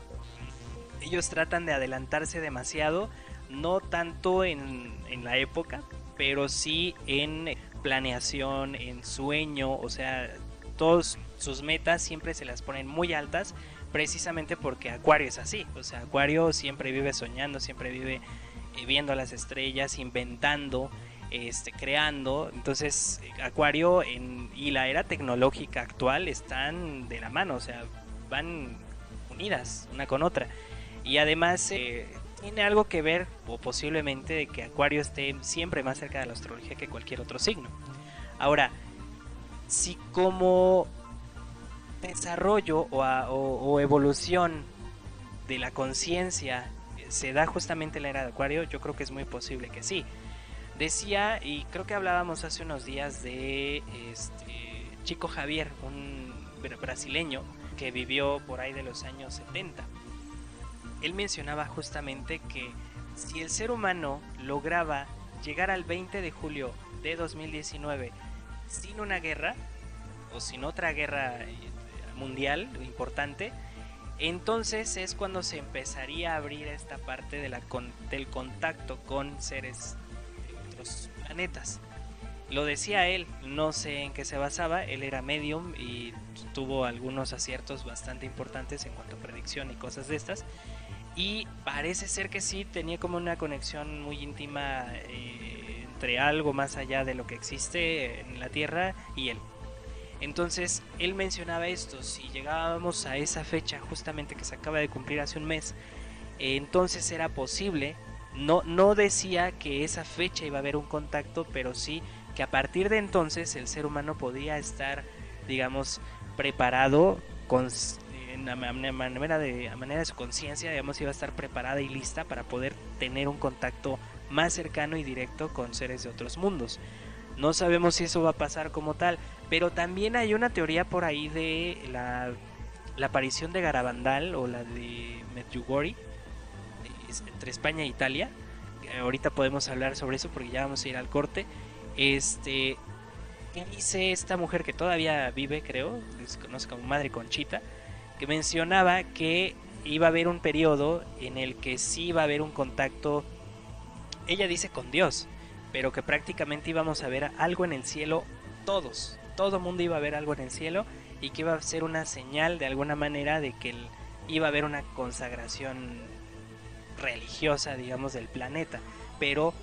Ellos tratan de adelantarse demasiado, no tanto en, en la época, pero sí en planeación, en sueño, o sea, todos sus metas siempre se las ponen muy altas, precisamente porque Acuario es así, o sea, Acuario siempre vive soñando, siempre vive eh, viendo las estrellas, inventando, este, creando. Entonces, Acuario y la era tecnológica actual están de la mano, o sea, van unidas una con otra. Y además eh, tiene algo que ver, o posiblemente, de que Acuario esté siempre más cerca de la astrología que cualquier otro signo. Ahora, si como desarrollo o, o evolución de la conciencia se da justamente la era de Acuario, yo creo que es muy posible que sí. Decía, y creo que hablábamos hace unos días de este Chico Javier, un brasileño que vivió por ahí de los años 70. Él mencionaba justamente que si el ser humano lograba llegar al 20 de julio de 2019 sin una guerra o sin otra guerra eh, mundial importante, entonces es cuando se empezaría a abrir esta parte del contacto con seres planetas. Lo decía él, no sé en qué se basaba, él era medium y tuvo algunos aciertos bastante importantes en cuanto a predicción y cosas de estas. Y parece ser que sí, tenía como una conexión muy íntima eh, entre algo más allá de lo que existe en la Tierra y él. Entonces, él mencionaba esto, si llegábamos a esa fecha justamente que se acaba de cumplir hace un mes, entonces era posible no, no decía que esa fecha iba a haber un contacto, pero sí que a partir de entonces el ser humano podía estar, digamos, preparado con a manera de, manera de su conciencia, digamos, iba a estar preparada y lista para poder tener un contacto más cercano y directo con seres de otros mundos. No sabemos si eso va a pasar como tal, pero también hay una teoría por ahí de la, la aparición de Garabandal o la de Medjugorje entre España e Italia. Ahorita podemos hablar sobre eso porque ya vamos a ir al corte. Este, ¿qué dice esta mujer que todavía vive, creo, se conoce como Madre Conchita, que mencionaba que iba a haber un periodo en el que sí iba a haber un contacto, ella dice con Dios, pero que prácticamente íbamos a ver algo en el cielo todos, todo mundo iba a ver algo en el cielo y que iba a ser una señal de alguna manera de que iba a haber una consagración religiosa, digamos, del planeta, pero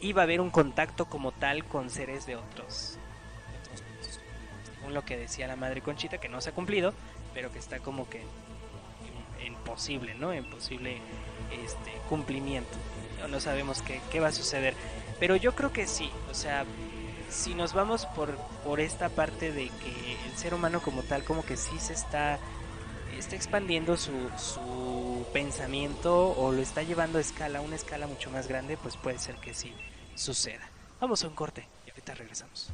iba a haber un contacto como tal con seres de otros, según lo que decía la madre Conchita, que no se ha cumplido, pero que está como que en, posible, ¿no? En este, cumplimiento. No, no sabemos qué, qué va a suceder. Pero yo creo que sí, o sea, si nos vamos por, por esta parte de que el ser humano como tal, como que sí se está, está expandiendo su, su pensamiento o lo está llevando a escala, a una escala mucho más grande, pues puede ser que sí suceda. Vamos a un corte y ahorita regresamos.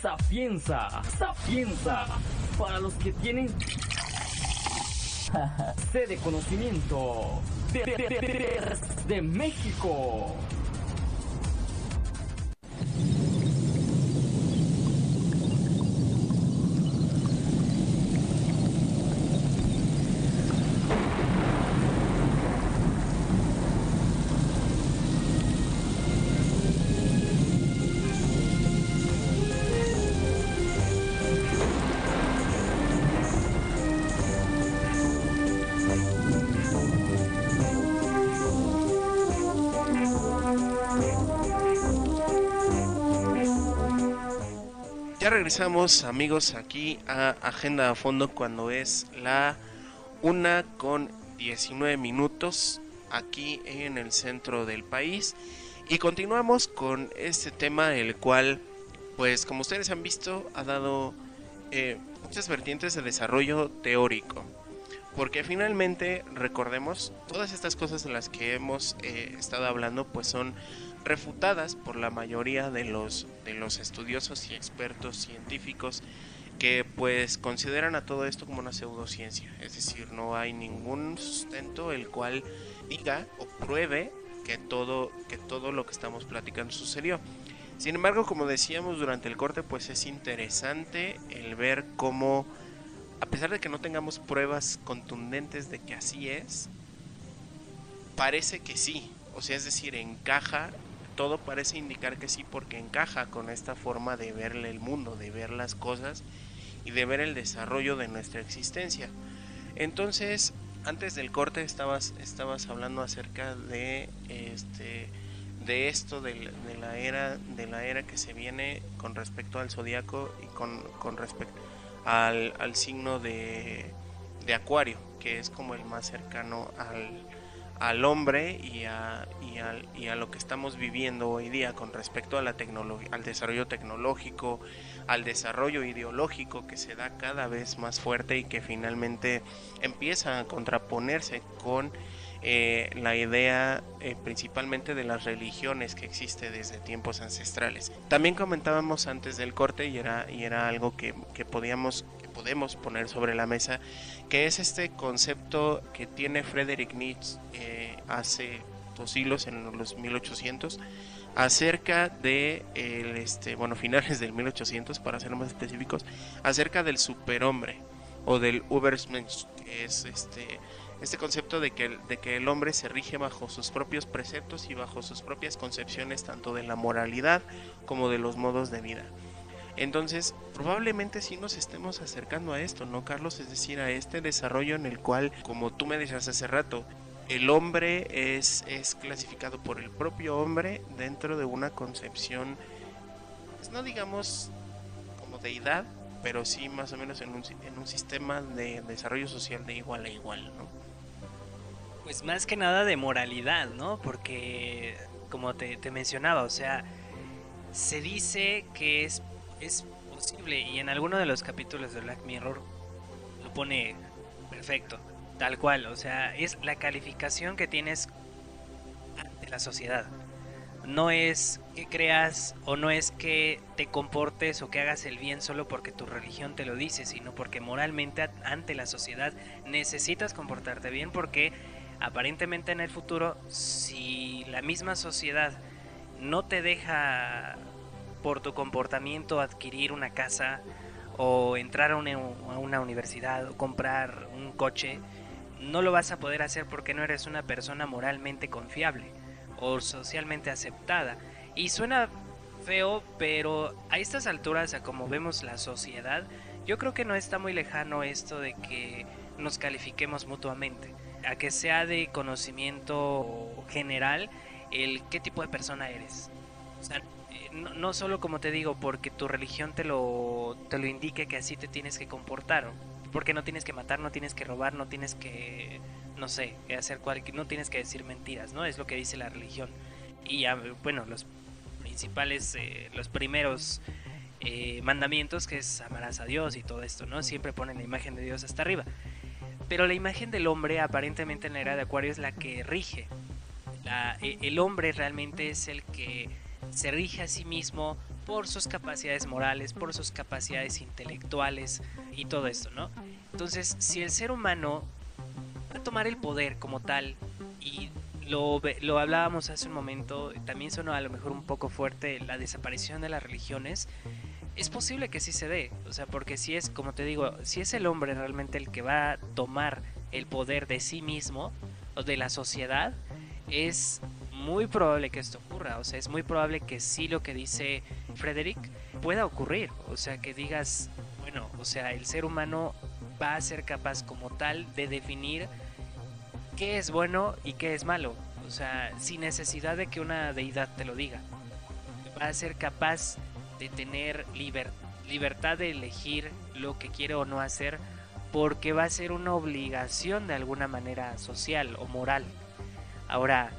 Sapienza, sapienza, para los que tienen sede de conocimiento de, de, de México. Regresamos amigos aquí a Agenda a Fondo cuando es la una con 19 minutos aquí en el centro del país. Y continuamos con este tema el cual pues como ustedes han visto ha dado eh, muchas vertientes de desarrollo teórico. Porque finalmente recordemos todas estas cosas de las que hemos eh, estado hablando pues son refutadas por la mayoría de los, de los estudiosos y expertos científicos que pues consideran a todo esto como una pseudociencia, es decir, no hay ningún sustento el cual diga o pruebe que todo, que todo lo que estamos platicando sucedió. Sin embargo, como decíamos durante el corte, pues es interesante el ver cómo, a pesar de que no tengamos pruebas contundentes de que así es, parece que sí, o sea, es decir, encaja todo parece indicar que sí porque encaja con esta forma de verle el mundo, de ver las cosas y de ver el desarrollo de nuestra existencia. Entonces, antes del corte estabas, estabas hablando acerca de este de esto de, la era de la era que se viene con respecto al zodiaco y con, con respecto al, al signo de, de acuario que es como el más cercano al, al hombre y a, y, a, y a, lo que estamos viviendo hoy día con respecto a la al desarrollo tecnológico, al desarrollo ideológico que se da cada vez más fuerte y que finalmente empieza a contraponerse con eh, la idea eh, principalmente de las religiones que existe desde tiempos ancestrales. También comentábamos antes del corte y era, y era algo que, que podíamos podemos poner sobre la mesa que es este concepto que tiene Friedrich Nietzsche eh, hace dos siglos, en los 1800, acerca de, el, este, bueno, finales del 1800, para ser más específicos, acerca del superhombre o del Ubermensch, que es este, este concepto de que, de que el hombre se rige bajo sus propios preceptos y bajo sus propias concepciones tanto de la moralidad como de los modos de vida. Entonces, probablemente sí nos estemos acercando a esto, ¿no, Carlos? Es decir, a este desarrollo en el cual, como tú me decías hace rato, el hombre es, es clasificado por el propio hombre dentro de una concepción, pues no digamos como deidad, pero sí más o menos en un, en un sistema de desarrollo social de igual a igual, ¿no? Pues más que nada de moralidad, ¿no? Porque, como te, te mencionaba, o sea, se dice que es es posible y en alguno de los capítulos de Black Mirror lo pone perfecto, tal cual, o sea, es la calificación que tienes ante la sociedad. no es que creas o no es que te comportes o que hagas el bien solo porque tu religión te lo dice, sino porque moralmente ante la sociedad necesitas comportarte bien porque aparentemente en el futuro si la misma sociedad no te deja por tu comportamiento adquirir una casa o entrar a una, universidad o comprar un coche, no lo vas a poder hacer porque no eres una persona moralmente confiable o socialmente aceptada. Y suena feo, pero a estas alturas, a como vemos la sociedad, yo creo que no está muy lejano esto de que nos califiquemos mutuamente, a que sea de conocimiento general el qué tipo de persona eres. O sea, no, no, solo como te digo, porque tu religión te lo, te lo indique que así te tienes que comportar, porque no tienes que matar, no tienes que robar, no tienes que, no sé, hacer cualquier, no tienes que decir mentiras, ¿no? Es lo que dice la religión. Y ya, bueno, los principales, eh, los primeros eh, mandamientos, que es amarás a Dios y todo esto, ¿no? Siempre ponen la imagen de Dios hasta arriba. Pero la imagen del hombre, aparentemente en la era de Acuario, es la que rige. La, e, el hombre realmente es el que se rige a sí mismo por sus capacidades morales, por sus capacidades intelectuales y todo esto, ¿no? Entonces, si el ser humano va a tomar el poder como tal, y lo, lo hablábamos hace un momento, también sonó a lo mejor un poco fuerte la desaparición de las religiones, es posible que sí se dé, o sea, porque si es, como te digo, si es el hombre realmente el que va a tomar el poder de sí mismo o de la sociedad, es muy probable que esto ocurra, o sea, es muy probable que sí lo que dice Frederick pueda ocurrir, o sea, que digas, bueno, o sea, el ser humano va a ser capaz como tal de definir qué es bueno y qué es malo, o sea, sin necesidad de que una deidad te lo diga. Va a ser capaz de tener liber libertad de elegir lo que quiere o no hacer porque va a ser una obligación de alguna manera social o moral. Ahora,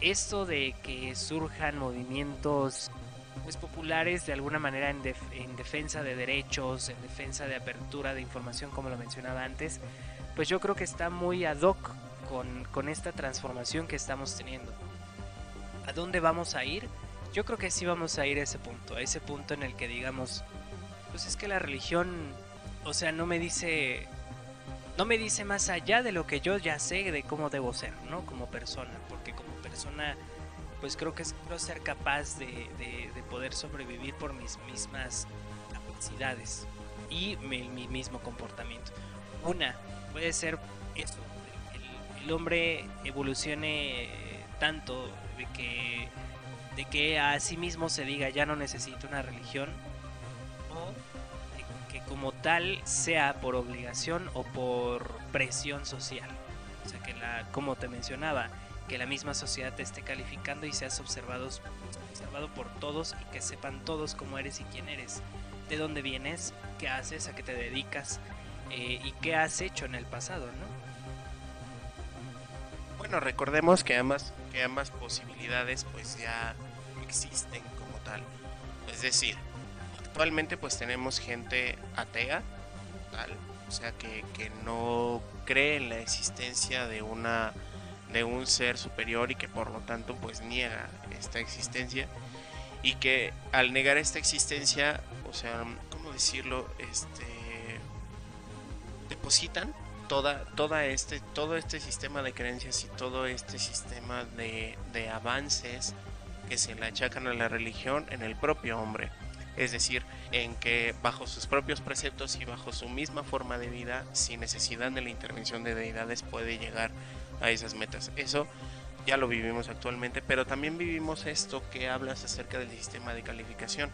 esto de que surjan movimientos pues, populares de alguna manera en, def en, defensa de derechos, en defensa de apertura de información, como lo mencionaba antes, pues yo creo que está muy ad hoc con, con esta transformación que estamos teniendo. ¿A dónde vamos a ir? Yo creo que sí vamos a ir a ese punto, a ese punto en el que digamos, pues es que la religión, o sea, no me dice no me dice más allá de lo que yo ya sé de cómo debo ser, ¿no? Como persona, porque persona, pues creo que es creo ser capaz de, de, de, poder sobrevivir por mis mismas capacidades y mi, mi, mismo comportamiento. Una, puede ser eso, el, hombre evolucione tanto de que, de que a sí mismo se diga ya no necesito una religión o que como tal sea por obligación o por presión social. O sea que la, como te mencionaba, que la misma sociedad te esté calificando y seas observado, observado por todos y que sepan todos cómo eres y quién eres, de dónde vienes, qué haces, a qué te dedicas eh, y qué has hecho en el pasado, ¿no? Bueno, recordemos que ambas, que ambas posibilidades pues ya existen como tal. Es decir, actualmente pues tenemos gente atea, tal, o sea que, que no cree en la existencia de una de un ser superior y que por lo tanto pues niega esta existencia y que al negar esta existencia, o sea, ¿cómo decirlo? Este depositan toda, toda este, todo este sistema de creencias y todo este sistema de, de avances que se le achacan a la religión en el propio hombre. Es decir, en que bajo sus propios preceptos y bajo su misma forma de vida, sin necesidad de la intervención de deidades, puede llegar a esas metas. Eso ya lo vivimos actualmente, pero también vivimos esto que hablas acerca del sistema de calificación.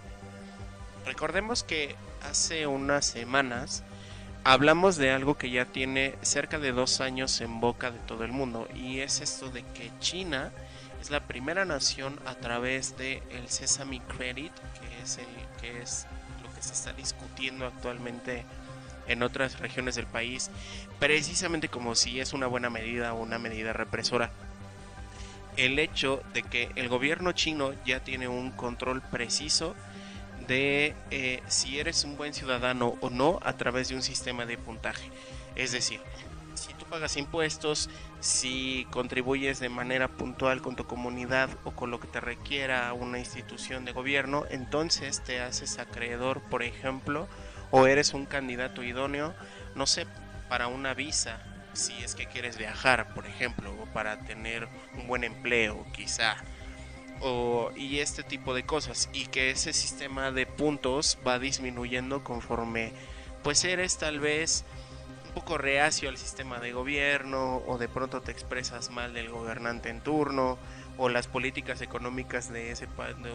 Recordemos que hace unas semanas hablamos de algo que ya tiene cerca de dos años en boca de todo el mundo y es esto de que China es la primera nación a través de el Sesame Credit, que es el que es lo que se está discutiendo actualmente en otras regiones del país, precisamente como si es una buena medida o una medida represora. El hecho de que el gobierno chino ya tiene un control preciso de eh, si eres un buen ciudadano o no a través de un sistema de puntaje. Es decir, si tú pagas impuestos, si contribuyes de manera puntual con tu comunidad o con lo que te requiera una institución de gobierno, entonces te haces acreedor, por ejemplo, o eres un candidato idóneo, no sé, para una visa, si es que quieres viajar, por ejemplo, o para tener un buen empleo, quizá. O, y este tipo de cosas y que ese sistema de puntos va disminuyendo conforme pues eres tal vez poco reacio al sistema de gobierno o de pronto te expresas mal del gobernante en turno o las políticas económicas de ese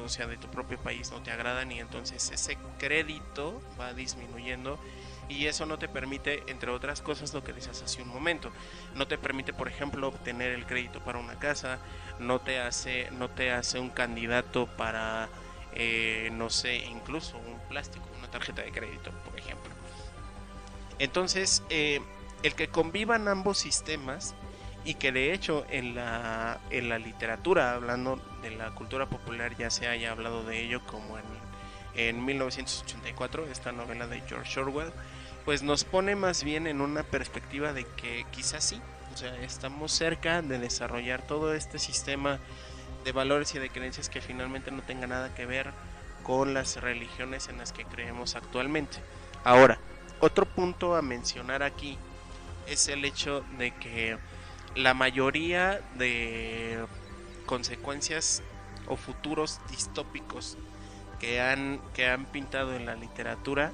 o sea de tu propio país no te agradan y entonces ese crédito va disminuyendo y eso no te permite entre otras cosas lo que dices hace un momento no te permite por ejemplo obtener el crédito para una casa no te hace no te hace un candidato para eh, no sé incluso un plástico una tarjeta de crédito por ejemplo. Entonces, eh, el que convivan ambos sistemas y que de hecho en la, en la literatura, hablando de la cultura popular, ya se haya hablado de ello como en, en 1984, esta novela de George Orwell, pues nos pone más bien en una perspectiva de que quizás sí, o sea, estamos cerca de desarrollar todo este sistema de valores y de creencias que finalmente no tenga nada que ver con las religiones en las que creemos actualmente. Ahora, otro punto a mencionar aquí es el hecho de que la mayoría de consecuencias o futuros distópicos que han, que han pintado en la literatura,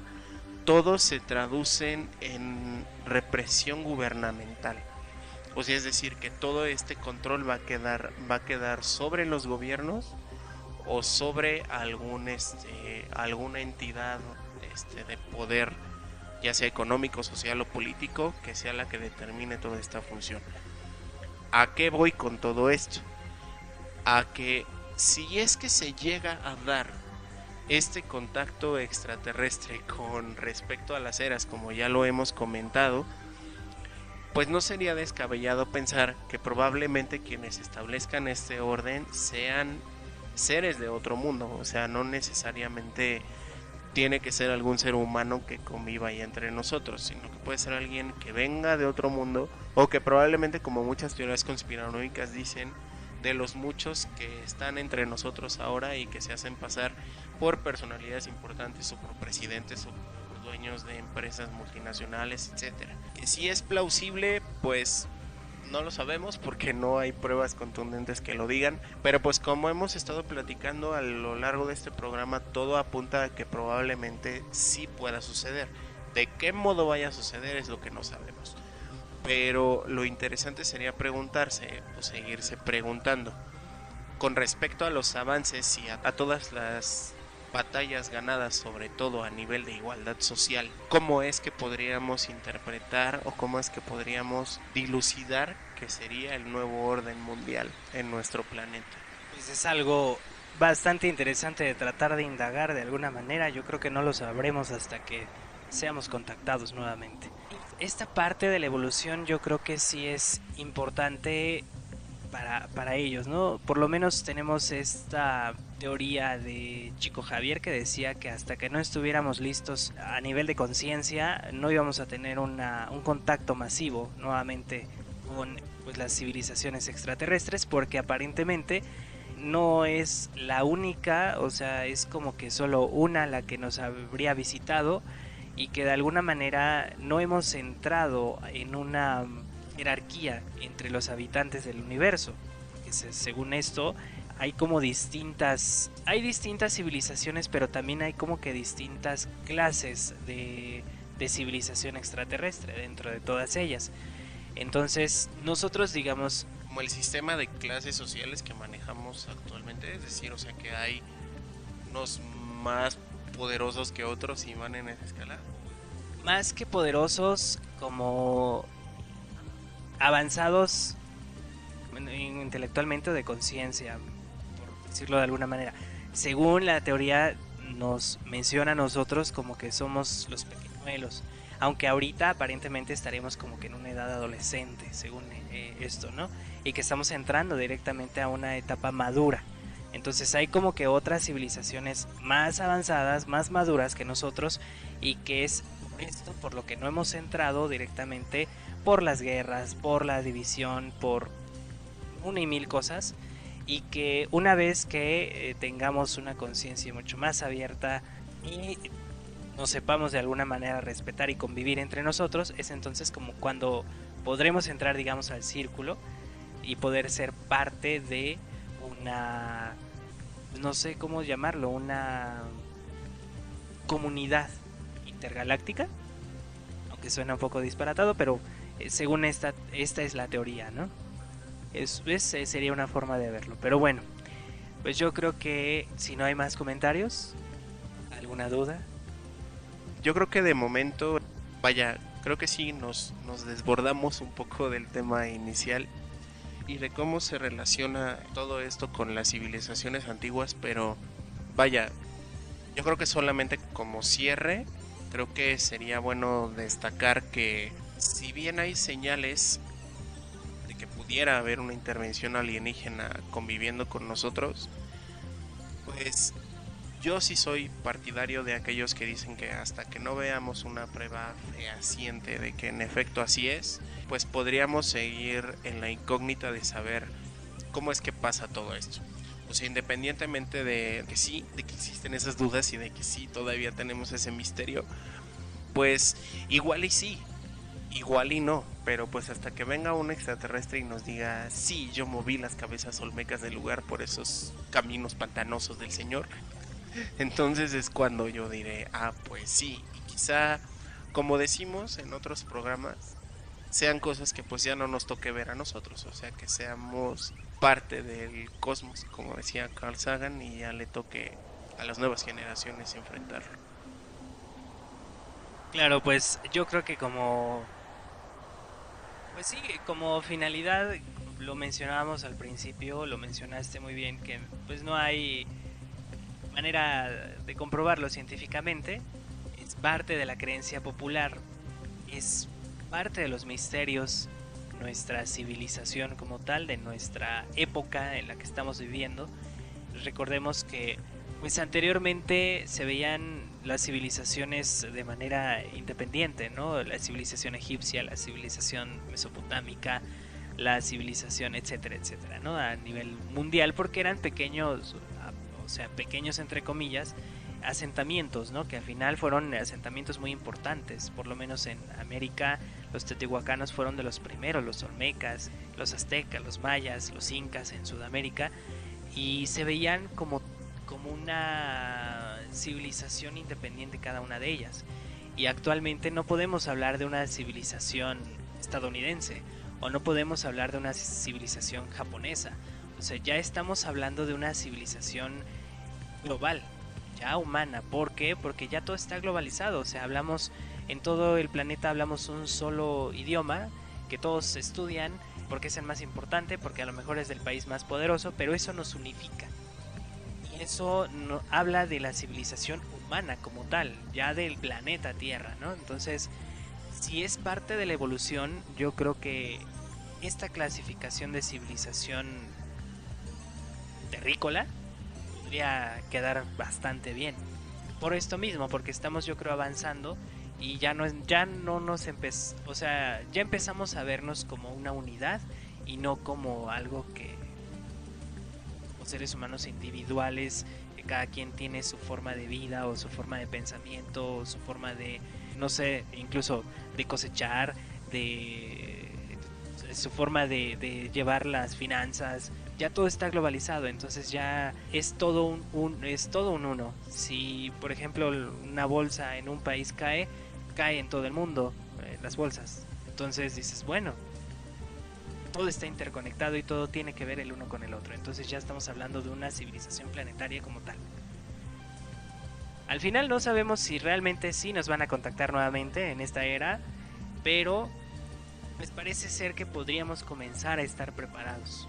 todos se traducen en represión gubernamental. O sea, es decir, que todo este control va a quedar, va a quedar sobre los gobiernos o sobre algún, este, alguna entidad este, de poder ya sea económico, social o político, que sea la que determine toda esta función. ¿A qué voy con todo esto? A que si es que se llega a dar este contacto extraterrestre con respecto a las eras, como ya lo hemos comentado, pues no sería descabellado pensar que probablemente quienes establezcan este orden sean seres de otro mundo, o sea, no necesariamente tiene que ser algún ser humano que conviva ahí entre nosotros, sino que puede ser alguien que venga de otro mundo o que probablemente como muchas teorías conspiranoicas dicen, de los muchos que están entre nosotros ahora y que se hacen pasar por personalidades importantes o por presidentes o por dueños de empresas multinacionales, etcétera. Que si es plausible, pues no lo sabemos porque no hay pruebas contundentes que lo digan, pero pues como hemos estado platicando a lo largo de este programa, todo apunta a que probablemente sí pueda suceder. De qué modo vaya a suceder es lo que no sabemos. Pero lo interesante sería preguntarse o seguirse preguntando con respecto a los avances y a, a todas las batallas ganadas sobre todo a nivel de igualdad social, ¿cómo es que podríamos interpretar o cómo es que podríamos dilucidar que sería el nuevo orden mundial en nuestro planeta? Pues es algo bastante interesante de tratar de indagar de alguna manera, yo creo que no lo sabremos hasta que seamos contactados nuevamente. Esta parte de la evolución yo creo que sí es importante para, ellos, ¿no? Por lo menos tenemos esta teoría de Chico Javier que decía que hasta que no estuviéramos listos a nivel de conciencia no íbamos a tener una, un contacto masivo nuevamente con pues, las civilizaciones extraterrestres porque aparentemente no es la única, o sea, es como que solo una la que nos habría visitado y que de alguna manera no hemos entrado en una jerarquía entre los habitantes del universo. Que según esto, hay como distintas, hay distintas civilizaciones, pero también hay como que distintas clases de, de civilización extraterrestre dentro de todas ellas. Entonces, nosotros digamos... Como el sistema de clases sociales que manejamos actualmente, es decir, o sea que hay unos más poderosos que otros y van en esa escala. Más que poderosos, como avanzados intelectualmente de conciencia, por decirlo de alguna manera. Según la teoría nos menciona a nosotros como que somos los pequeñuelos, aunque ahorita aparentemente estaremos como que en una edad adolescente, según eh, esto, ¿no? Y que estamos entrando directamente a una etapa madura. Entonces hay como que otras civilizaciones más avanzadas, más maduras que nosotros y que es esto, por lo que no hemos entrado directamente por las guerras, por la división, por una y mil cosas, y que una vez que eh, tengamos una conciencia mucho más abierta y nos sepamos de alguna manera respetar y convivir entre nosotros, es entonces como cuando podremos entrar, digamos, al círculo y poder ser parte de una, no sé cómo llamarlo, una comunidad intergaláctica, aunque suena un poco disparatado, pero eh, según esta, esta es la teoría, ¿no? Es, eh, sería una forma de verlo. Pero bueno, pues yo creo que si no hay más comentarios, ¿alguna duda? Yo creo que de momento, vaya, creo que sí nos, nos desbordamos un poco del tema inicial y de cómo se relaciona todo esto con las civilizaciones antiguas, pero vaya, yo creo que solamente como cierre, creo que sería bueno destacar que si bien hay señales pudiera haber una intervención alienígena conviviendo con nosotros, pues yo sí soy partidario de aquellos que dicen que hasta que no veamos una prueba fehaciente de que en efecto así es, pues podríamos seguir en la incógnita de saber cómo es que pasa todo esto. O sea, independientemente de que sí, de que existen esas dudas y de que sí todavía tenemos ese misterio, pues igual y sí, igual y no, pero pues hasta que venga un extraterrestre y nos diga, sí, yo moví las cabezas olmecas del lugar por esos caminos pantanosos del Señor, entonces es cuando yo diré, ah, pues sí, y quizá, como decimos en otros programas, sean cosas que pues ya no nos toque ver a nosotros, o sea, que seamos parte del cosmos, como decía Carl Sagan, y ya le toque a las nuevas generaciones enfrentarlo. Claro, pues yo creo que como pues sí, como finalidad, lo mencionábamos al principio, lo mencionaste muy bien, que pues no hay manera de comprobarlo científicamente, es parte de la creencia popular, es parte de los misterios nuestra civilización como tal, de nuestra época en la que estamos viviendo. Recordemos que pues anteriormente se veían las civilizaciones de manera independiente, ¿no? La civilización egipcia, la civilización mesopotámica, la civilización, etcétera, etcétera, ¿no? A nivel mundial, porque eran pequeños, o sea, pequeños entre comillas, asentamientos, ¿no? Que al final fueron asentamientos muy importantes, por lo menos en América, los teotihuacanos fueron de los primeros, los olmecas, los aztecas, los mayas, los incas en Sudamérica, y se veían como como una civilización independiente cada una de ellas. Y actualmente no podemos hablar de una civilización estadounidense o no podemos hablar de una civilización japonesa. O sea, ya estamos hablando de una civilización global, ya humana. ¿Por qué? Porque ya todo está globalizado. O sea, hablamos en todo el planeta, hablamos un solo idioma que todos estudian porque es el más importante, porque a lo mejor es del país más poderoso, pero eso nos unifica eso no, habla de la civilización humana como tal, ya del planeta Tierra, ¿no? Entonces, si es parte de la evolución, yo creo que esta clasificación de civilización terrícola podría quedar bastante bien. Por esto mismo, porque estamos yo creo avanzando y ya no ya no nos empezó, o sea, ya empezamos a vernos como una unidad y no como algo que seres humanos individuales, que cada quien tiene su forma de vida o su forma de pensamiento o su forma de, no sé, incluso de cosechar, de su forma de, llevar las finanzas, ya todo está globalizado, entonces ya es todo un, es todo un uno. Si por ejemplo una bolsa en un país cae, cae en todo el mundo eh, las bolsas. Entonces dices, bueno, todo está interconectado y todo tiene que ver el uno con el otro. Entonces ya estamos hablando de una civilización planetaria como tal. Al final no sabemos si realmente sí nos van a contactar nuevamente en esta era, pero pues parece ser que podríamos comenzar a estar preparados.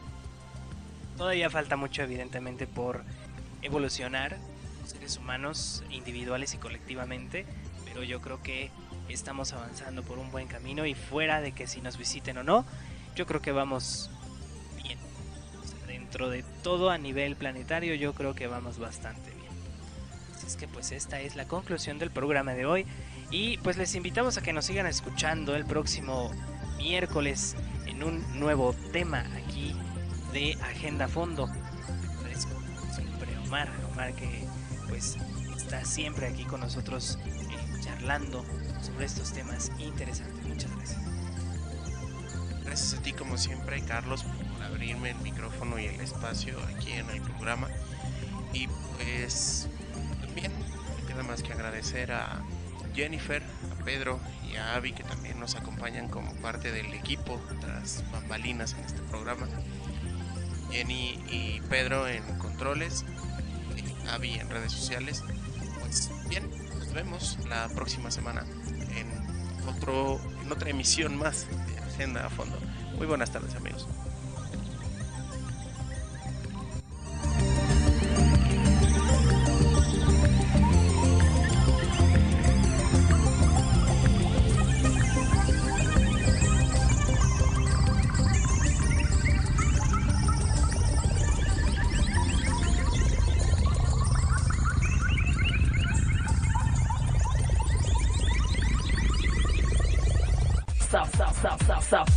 Todavía falta mucho evidentemente por evolucionar seres humanos individuales y colectivamente, yo creo que estamos avanzando por un buen camino y fuera de que si nos visiten o no, yo creo que vamos bien. dentro de todo a nivel planetario, yo creo que vamos bastante bien. Así es que pues esta es la conclusión del programa de hoy y pues les invitamos a que nos sigan escuchando el próximo miércoles en un nuevo tema aquí de Agenda Fondo. Siempre Omar, Omar que pues está siempre aquí con nosotros charlando sobre estos temas interesantes. Muchas gracias. Gracias a ti como siempre, Carlos, por abrirme el micrófono y el espacio aquí en el programa. Y pues también me queda más que agradecer a Jennifer, a Pedro y a Avi que también nos acompañan como parte del equipo tras bambalinas en este programa. Jenny y Pedro en controles, y Avi en redes sociales. Pues bien, nos vemos la próxima semana en otro en otra emisión más de Agenda a Fondo. Muy buenas tardes amigos.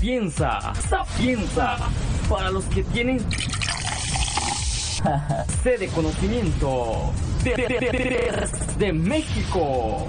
Sapienza, sapienza, para los que tienen sede de- de- de- de México.